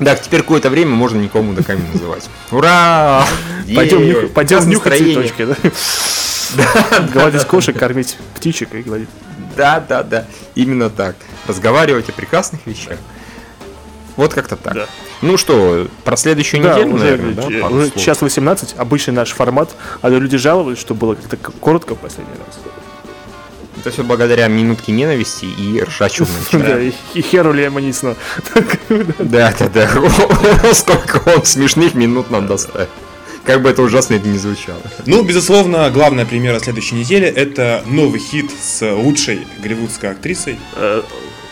Да, теперь какое-то время можно никому мудаками называть. Ура! Пойдем, нюх, пойдем нюхать цветочки, да? Гладить кошек, кормить птичек и говорить. Да, да, да. Именно так. Разговаривать о прекрасных вещах. Вот как-то так. Да. Ну что, про следующую да, неделю, уже, наверное, да? Уже час 18, обычный наш формат, а люди жаловались, что было как-то коротко в последний раз. Это все благодаря минутке ненависти и ржачу Да, и херу Лемонисну. Да, да, да. Сколько он смешных минут нам доставит. Как бы это ужасно это не звучало. Ну, безусловно, главная премьера следующей недели – это новый хит с лучшей голливудской актрисой. Э,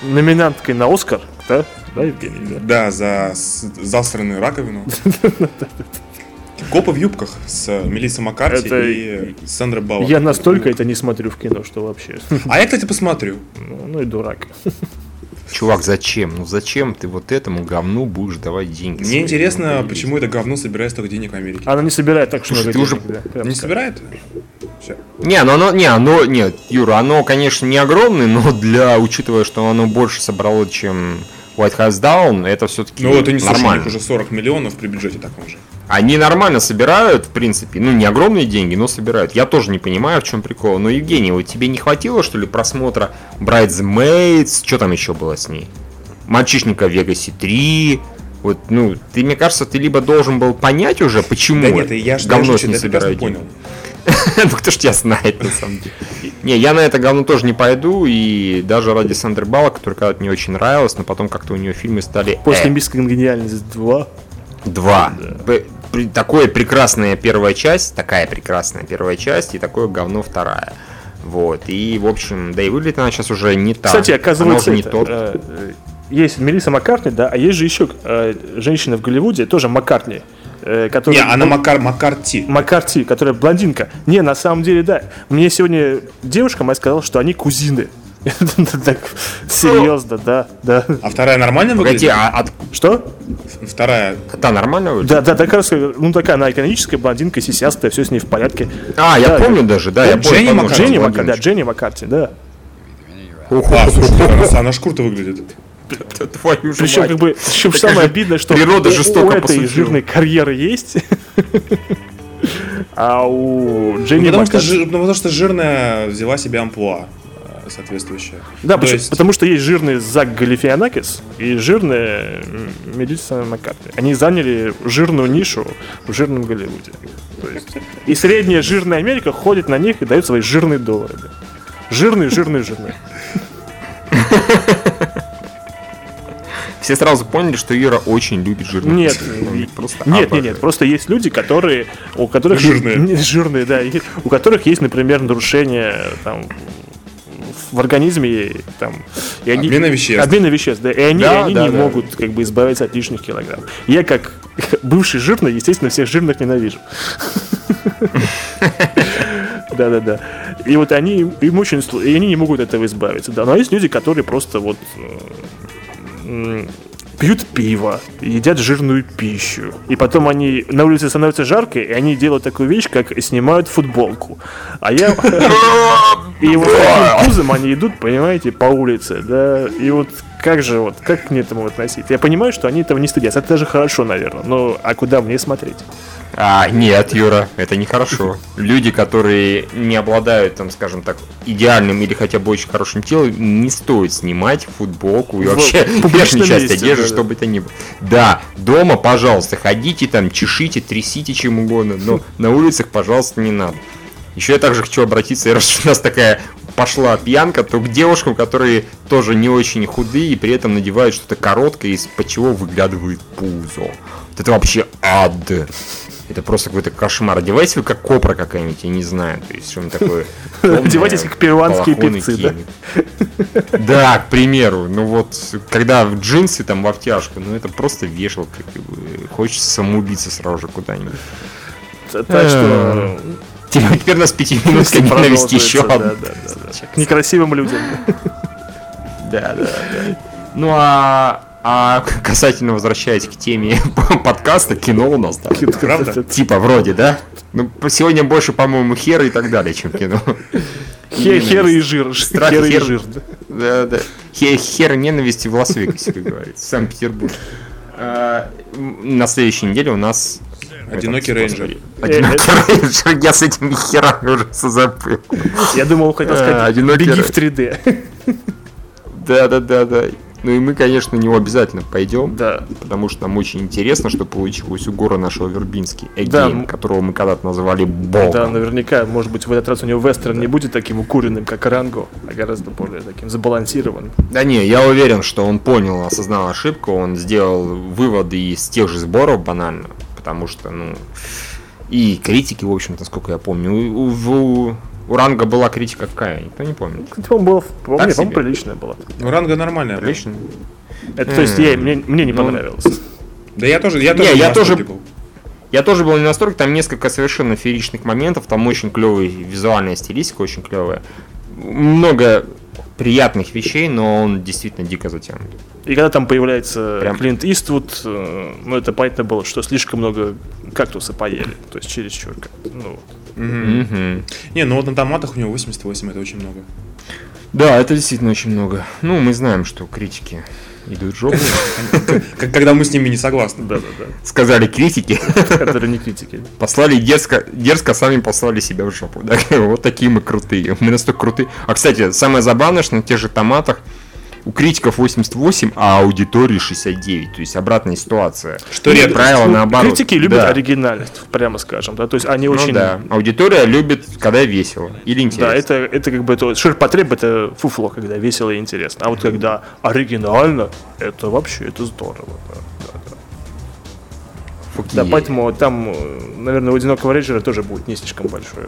номинанткой на Оскар, да? да, Евгений? Да. За засранную раковину. Копы в юбках с Мелиссой Маккарти Это- и Сандрой Баллок. Я настолько это не смотрю в кино, что вообще. А я, кстати, посмотрю. Ну, ну и дурак. Чувак, зачем? Ну зачем ты вот этому говну будешь давать деньги? Мне интересно, Ну, почему это говно собирает столько денег в Америке. Она не собирает так Слушай, много ты уже- да, Не скажем. собирает? Всё. Не, ну оно, не, оно, нет, Юра, оно, конечно, не огромное, но для, учитывая, что оно больше собрало, чем White House Down, это все-таки Ну слушай, у нормально. уже 40 миллионов при бюджете таком же. Они нормально собирают, в принципе, ну не огромные деньги, но собирают. Я тоже не понимаю, в чем прикол. Но, Евгений, вот тебе не хватило, что ли, просмотра Bridesmaids, что там еще было с ней? Мальчишника в Вегасе 3, вот, ну, ты, мне кажется, ты либо должен был понять уже, почему Да нет, я же говно даже с не деньги. понял. Ну кто ж тебя знает, на самом деле. Не, я на это говно тоже не пойду, и даже ради Сандры Баллок, которая когда-то мне очень нравилась, но потом как-то у нее фильмы стали... После э, Мисс Конгениальность 2. Два. Такое прекрасная первая часть, такая прекрасная первая часть, и такое говно вторая. Вот, и, в общем, да и выглядит она сейчас уже не так. Кстати, оказывается, не это, тот. э, э, есть Мелисса Маккартни, да, а есть же еще э, женщина в Голливуде, тоже Маккартни, э, которая... Не, она Макар, Маккарти. Маккарти, которая блондинка. Не, на самом деле, да. Мне сегодня девушка моя сказала, что они кузины. Так, серьезно, да, да. А вторая нормально Погоди, выглядит? а от- Что? Вторая. а та нормально выглядит? Да, да, такая, ну такая, она экономическая блондинка, сисястая, все с ней в порядке. А, я Да, помню даже, да, я Дженни помню. Маккарти, Дженни Маккарти, да. Дженни Маккарти, да. А, слушай, она, круто выглядит. Твою же Причем, мать. как бы, причем самое обидное, что природа у- жестоко у этой жирной карьеры есть, а у Дженни Ну, потому, что, ну, потому что жирная взяла себе амплуа соответствующее. Да, почему- есть- потому что есть жирный Зак Галифианакис и жирная Мелисса Маккартни. Они заняли жирную нишу в жирном Голливуде. То есть, и средняя жирная Америка ходит на них и дает свои жирные доллары. да. Жирные, жирные, жирные. Все сразу поняли, что Юра очень любит жирных. Нет, просто нет, нет, нет. Просто есть люди, которые, у которых Жирные. Жирные, да, у которых есть, например, нарушение там в организме там и они, Обмена веществ. обмена веществ, да, и они, Да, и они да, не да. могут как бы избавиться от лишних килограмм. Я как бывший жирный, естественно, всех жирных ненавижу. Да-да-да. И вот они, им очень, и они не могут от этого избавиться. Да, но есть люди, которые просто вот э, пьют пиво, едят жирную пищу. И потом они на улице становится жарко, и они делают такую вещь, как снимают футболку. А я... И вот таким пузом они идут, понимаете, по улице, да, и вот как же вот, как к этому относиться? Я понимаю, что они этого не стыдятся, это даже хорошо, наверное, но а куда мне смотреть? А, нет, Юра, это нехорошо. Люди, которые не обладают, там, скажем так, идеальным или хотя бы очень хорошим телом, не стоит снимать футболку и вообще верхнюю часть одежды, да-да. что бы то ни было. Да, дома, пожалуйста, ходите там, чешите, трясите чем угодно, но на улицах, пожалуйста, не надо. Еще я также хочу обратиться, раз у нас такая пошла пьянка, то к девушкам, которые тоже не очень худые и при этом надевают что-то короткое, из-под чего выглядывает пузо. Вот это вообще ад. Это просто какой-то кошмар. Одевайтесь вы как копра какая-нибудь, я не знаю. То есть что-нибудь такое. Одевайтесь как перуанские певцы, да? Да, к примеру. Ну вот, когда в джинсы там в обтяжку, ну это просто вешалка. как бы. Хочется самоубиться сразу же куда-нибудь. Так что... Теперь теперь нас еще да, да, да, да. К некрасивым людям. Да, да, да. Ну а, а касательно возвращаясь к теме подкаста, кино у нас, да? Правда? Типа вроде, да? Ну, сегодня больше, по-моему, хер и так далее, чем кино. Хе- Хер и жир. Страх, Хер и хер. жир. да. Да, да. Хе- Хер ненависти в Лас-Вегасе, как говорится, в Санкт-Петербург. А, На следующей неделе у нас... Одинокий этот, рейнджер. Одинокий рейнджер. Я с этими херами уже забыл. Я думал, хотел А, сказать, одинокий беги в 3D. Да, да, да, да. Ну и мы, конечно, на него обязательно пойдем. Да. Потому что нам очень интересно, что получилось у гора нашего Вербинский, Да, Эгейн, м- которого мы когда-то называли Богом. Да, наверняка, может быть, в этот раз у него вестерн не будет таким укуренным, как Ранго, а гораздо более таким забалансированным. Да не, я уверен, что он понял, осознал ошибку, он сделал выводы из тех же сборов банально, потому что, ну, и критики, в общем-то, сколько я помню, у, у- у у Ранга была критика какая? Никто не помнит. Так не, по-моему, себе. приличная была. Ну, ранга нормальная. Отлично. Это, то есть, я, мне, мне не Ну, понравилось. Да я тоже, я Не, тоже я тоже- был. Я тоже был не настолько, там несколько совершенно фееричных моментов, там очень клевая визуальная стилистика, очень клевая. Много приятных вещей, но он действительно дико затянут. И когда там появляется Прям. Клинт Иствуд, э, ну, это понятно было, что слишком много кактуса поели. То есть, чересчур. как- Ну, вот. Мгм. Не, ну вот на томатах у него 88, это очень много. Да, это действительно очень много. Ну, мы знаем, что критики идут в жопу. Когда мы с ними не согласны. Да-да-да. Сказали критики, Которые не критики. послали дерзко, дерзко сами послали себя в жопу. да. Вот такие мы крутые. Мы настолько крутые. А, кстати, самое забавное, что на тех же томатах у критиков 88, а аудитории 69. То есть обратная ситуация. Что редко. правило, Ну, наоборот. Критики любят Да. оригинальность, прямо скажем. Да? То есть, они Ну очень... да. Аудитория любит, когда весело или интересно. Да, это, это как бы это ширпотреб, это фуфло, когда весело и интересно. А вот когда оригинально, это вообще это здорово. Да, да, да. Фуки. Да, поэтому там, наверное, у одинокого рейджера тоже будет не слишком большой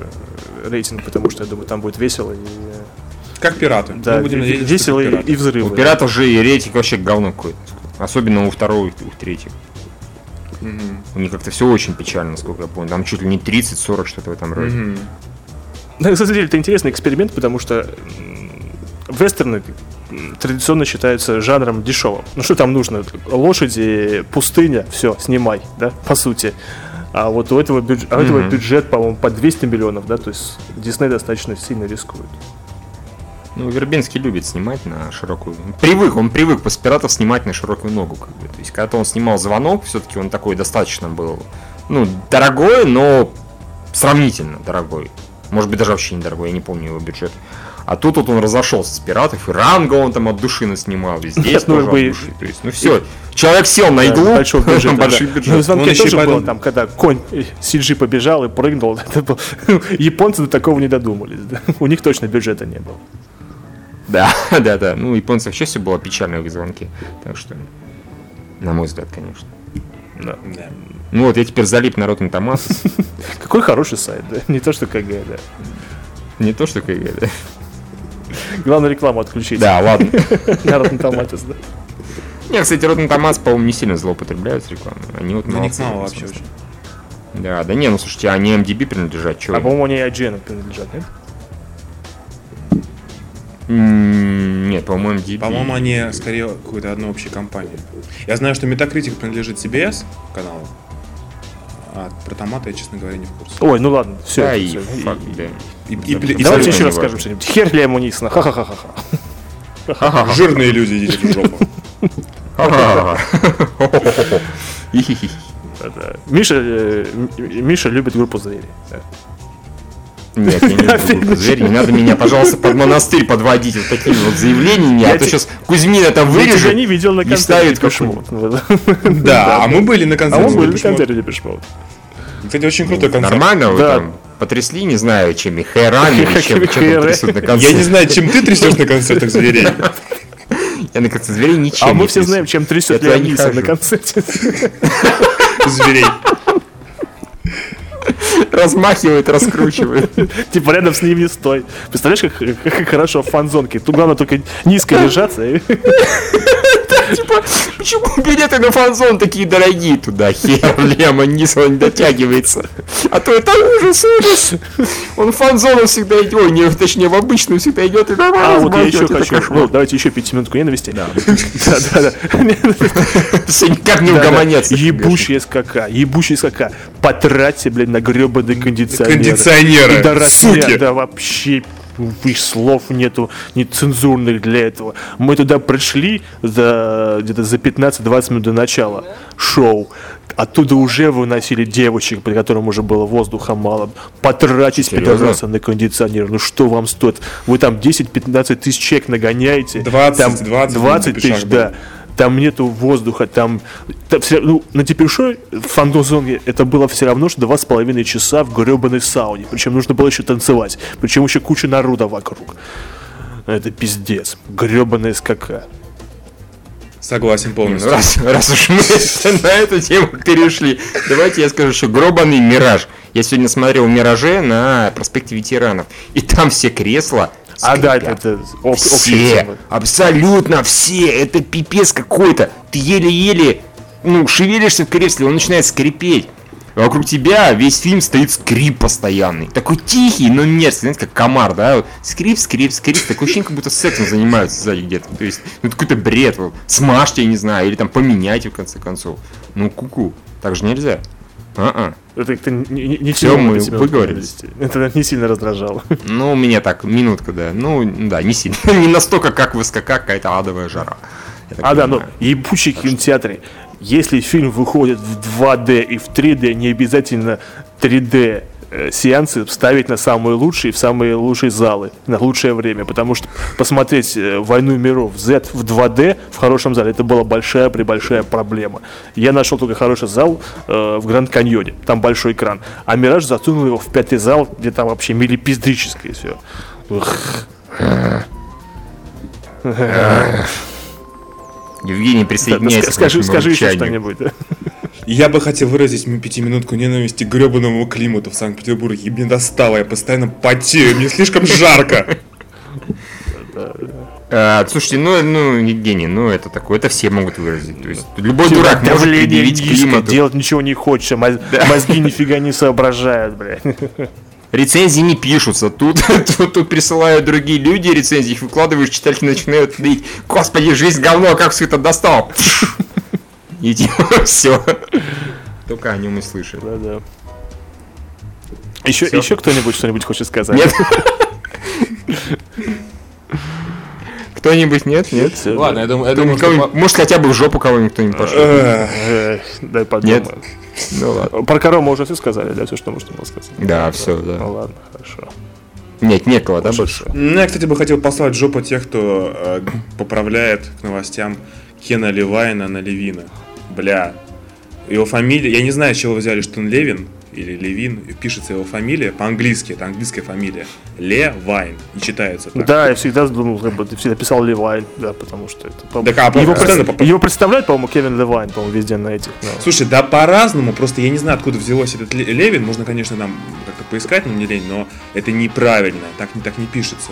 э, рейтинг, потому что я думаю, там будет весело и э, Как пираты. да, Мы будем надеяться, весело как и, пираты. и взрывы. У пиратов же и рейтинг вообще говно какой-то. Особенно у второго и у третьего. Мгм. У них как-то все очень печально, насколько я помню. Там чуть ли не 30-40 что-то в этом роде. Мгм. На самом деле это интересный эксперимент, потому что вестерны традиционно считаются жанром дешевым. Ну что там нужно? Лошади, пустыня, все, снимай, да, по сути. А вот у этого, бюдж- а у этого бюджет, по-моему, по 200 миллионов, да, то есть Дисней достаточно сильно рискует. Ну, Вербинский любит снимать на широкую... Привык, он привык после пиратов снимать на широкую ногу, как бы. То есть, когда он снимал звонок, все-таки он такой достаточно был, ну, дорогой, но сравнительно дорогой. Может быть, даже вообще недорогой, я не помню его бюджет. А тут вот он разошелся с пиратов, и ранга он там от души наснимал, и здесь ну, тоже бы- от души. То есть, ну все, человек сел на иглу, большого бюджета, большой да. бюджет. Ну, еще тоже потом- там, когда конь CG побежал и прыгнул. Это был- Японцы до такого не додумались. да. У них точно бюджета не было. Да, да, да. Ну, у японцев вообще все было печально в их звонке. Так что, на мой взгляд, конечно. Да. Да. Ну вот, я теперь залип на Rotten Tomatoes. Какой хороший сайт, да? Не то, что КГ, да. Не то, что КГ, да. Главное рекламу отключить. Да, ладно. На Rotten Tomatoes, да. Не, кстати, Rotten Tomatoes, по-моему, не сильно злоупотребляют с рекламой. Они вот них молодцы этом вообще очень. Да, да не, ну слушайте, они MDB принадлежат, чё А по-моему, они IGN принадлежат, нет? Нет, по-моему, MDB. По-моему, они скорее какой-то одной общей компании. Я знаю, что Metacritic принадлежит CBS каналу. А про томаты я, честно говоря, не в курсе. Ой, ну ладно, все. Да, и факт, да. И, и- и- и Давайте еще раз скажем что-нибудь. Хер для Мунисона. Ха-ха-ха-ха. Ха-ха-ха. жирные люди идите в жопу. Миша, э, Миша любит группу зверей. Нет, я не группу зверь. Не надо меня, пожалуйста, под монастырь подводить вот такими вот заявлениями, Я а то сейчас Кузьмин это Я вырежет. не видел на концерте. Да, а мы были на А концерте. он был на Depeche Mode. концерте Mode. Кстати, очень крутой концерт. Нормально вы там потрясли, не знаю, чем и хэрами или чем, трясут на Я концерте. не знаю, чем ты трясешь на концертах зверей. Я на концерте зверей ничем А мы все знаем, чем трясет Я Леониса на концерте. Зверей. Размахивает, раскручивает. Типа рядом с ним не стой. Представляешь, как, как хорошо в фан-зонке. Тут главное только низко держаться. и- Типа, почему билеты на фанзон такие дорогие туда? Хер, Лема Нисон не дотягивается. А то это ужас, ужас. Он в фанзону всегда идет, ой, не, точнее в обычную всегда идет. И А вот я еще хочу. Ну, давайте еще пятиминутку ненависти. Да, да, да. Все никак не Да, да. угомонятся. Ебучие СКК, ебучие СКК. Потратьте, блядь, на гребаный кондиционер. Кондиционеры, Да, размер, суки. да, вообще их слов нету нецензурных для этого. Мы туда пришли за где-то за 15-20 минут до начала шоу. Оттуда уже выносили девочек, при котором уже было воздуха мало. Потратить пидорасы на кондиционер. Ну что вам стоит? Вы там 10-15 тысяч человек нагоняете. 20, там 20 20 на пешах тысяч, да. Там нету воздуха, там, там всё- ну, на Тепешой в фандозоне это было все равно, что два с половиной часа в гребаной сауне. Причем нужно было еще танцевать. Причем еще куча народа вокруг. Это пиздец. Гребаная скака. Согласен Ну, полностью. раз, раз уж мы на эту тему перешли, давайте я скажу, что гробаный мираж. Я сегодня смотрел «Мираже» на проспекте ветеранов, и там все кресла А, да, это, об- все, абсолютно все, это пипец какой-то. Ты еле-еле, ну, шевелишься в кресле, он начинает скрипеть. Вокруг тебя весь фильм стоит скрип постоянный. Такой тихий, но мерзкий, знаете, как комар, да? Скрип, скрип, скрип. Такое ощущение, как будто сексом занимаются сзади где-то. То есть, ну, какой-то бред. вот. Смажьте, я не знаю, или там поменяйте, в конце концов. Ну, куку. Так же нельзя. А-а. Это как-то не, не, сильно мы вывести. Это не сильно раздражало. Ну, у меня так, минутка, да. Ну, да, не сильно. Не настолько, как в СКК, какая-то адовая жара. А, да, ну, понимаю. ебучий кинотеатре. Если фильм выходит в 2D и в 3D, не обязательно 3D э, сеансы ставить на самые лучшие, в самые лучшие залы, на лучшее время, потому что посмотреть э, «Войну миров» Z в 2D в хорошем зале, это была большая-пребольшая проблема. Я нашел только хороший зал э, в Гранд Каньоне, там большой экран, а «Мираж» засунул его в пятый зал, где там вообще милипиздрическое все. Евгений, присоединяйся к Скажи, скажи еще что-нибудь. Я бы хотел выразить пятиминутку ненависти к гребаному климату в Санкт-Петербурге. И мне достало, я постоянно потею, мне слишком жарко. А, слушайте, ну, ну, Евгений, ну это такое, это все могут выразить. То есть любой дурак может предъявить климату. делать ничего не хочется, моз- мозги нифига не соображают, блядь. Рецензии не пишутся. Тут, тут, тут присылают другие люди рецензии, их выкладываешь, читатели начинают говорить, господи, жизнь говно, как все это достал. И все. Только о нем и слышат. Да-да. Еще, еще кто-нибудь что-нибудь хочет сказать? Нет? Кто-нибудь нет? Нет? Ладно, да. я думаю, я думаю, что... Может хотя бы в жопу кого-нибудь кто-нибудь пошел. Дай подумаю. Ну ладно. Про корову мы уже все сказали, да, все, что можно было сказать. Да, все, да. Ну ладно, хорошо. Нет, некого, да, больше? Ну, я, кстати, бы хотел послать жопу тех, кто э, поправляет к новостям Кена Левайна на Левина. Бля. Его фамилия... Я не знаю, с чего вы взяли, что он Левин или Левин. Пишется его фамилия по-английски. Это английская фамилия. Левайн. И читается так. Да, я всегда думал, как бы, ты всегда писал Левайн, да, потому что это... по- Да, а, его, постоянно пред- поп- его представляет, по-моему, Кевин Левайн, по-моему, везде на этих. ну. Слушай, да по-разному, просто я не знаю, откуда взялось этот Ле- Левин, можно, конечно, там как-то поискать, но мне лень, но это неправильно, так, так не пишется.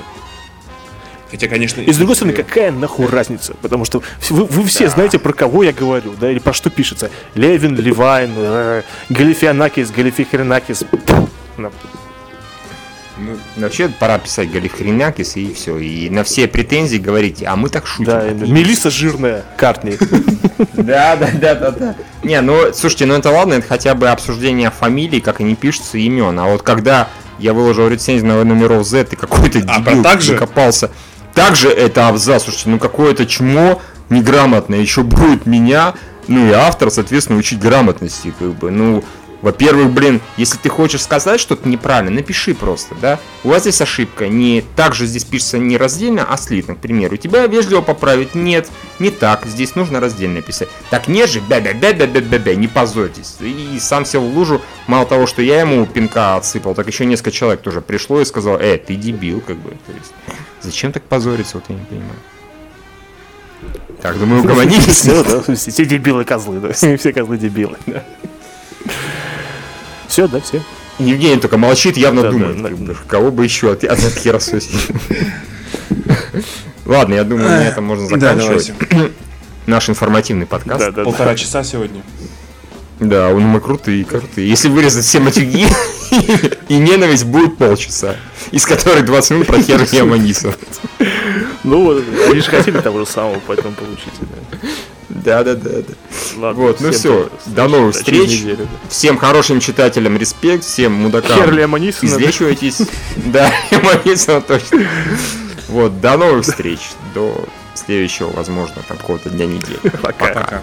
Хотя, конечно... И с другой стороны, какая нахуй разница? Потому что вы, вы все знаете, про кого я говорю, да, или про что пишется. Левин, Левайн, э, Галифианакис, Галифихренакис. Ну, вообще пора писать Галихренякис и все. И на все претензии говорить, а мы так шутим. Да, отлично». Мелисса жирная, Картни. Да, да, да, да, да. Не, ну, слушайте, ну это ладно, это хотя бы обсуждение фамилий, как они пишутся, имен. А вот когда я выложил рецензию на номеров Z, и какой-то А, дебил так же? закопался. Также это абзац, слушайте, ну какое-то чмо неграмотное еще будет меня, ну и автор, соответственно, учить грамотности, как бы, ну... Во-первых, блин, если ты хочешь сказать что-то неправильно, напиши просто, да? У вас здесь ошибка. Не так же здесь пишется не раздельно, а слитно, к примеру. Тебя вежливо поправить. Нет, не так. Здесь нужно раздельно писать. Так нет же, бя бя бя бя бя бя бя не позорьтесь. И сам сел в лужу. Мало того, что я ему пинка отсыпал, так еще несколько человек тоже пришло и сказал, э, ты дебил, как бы. То есть, зачем так позориться, вот я не понимаю. Так, думаю, угомонились. Все, да, все все дебилы козлы, да, все козлы дебилы. Все, да, все. Евгений только молчит, явно Да, думает, да, бы, кого бы еще от, от херососить. Ладно, я думаю, на этом можно Да, заканчивать. Наш информативный подкаст. Да, да, Полтора часа сегодня. Да, он мы крутые, крутые. Если вырезать все матюги и ненависть, будет полчаса. Из которых 20 минут про хер и аманисов. Ну, вот, они же хотели того же самого, поэтому получите. да. Да, да, да. Ладно, Вот, ну все. до- новых встреч. неделю, да. Всем хорошим читателям респект, всем мудакам. Хер Леоманисона, да. Излечивайтесь. Да, Леоманисона точно. Вот, до новых встреч. До следующего, возможно, там какого-то дня недели. Пока. Пока.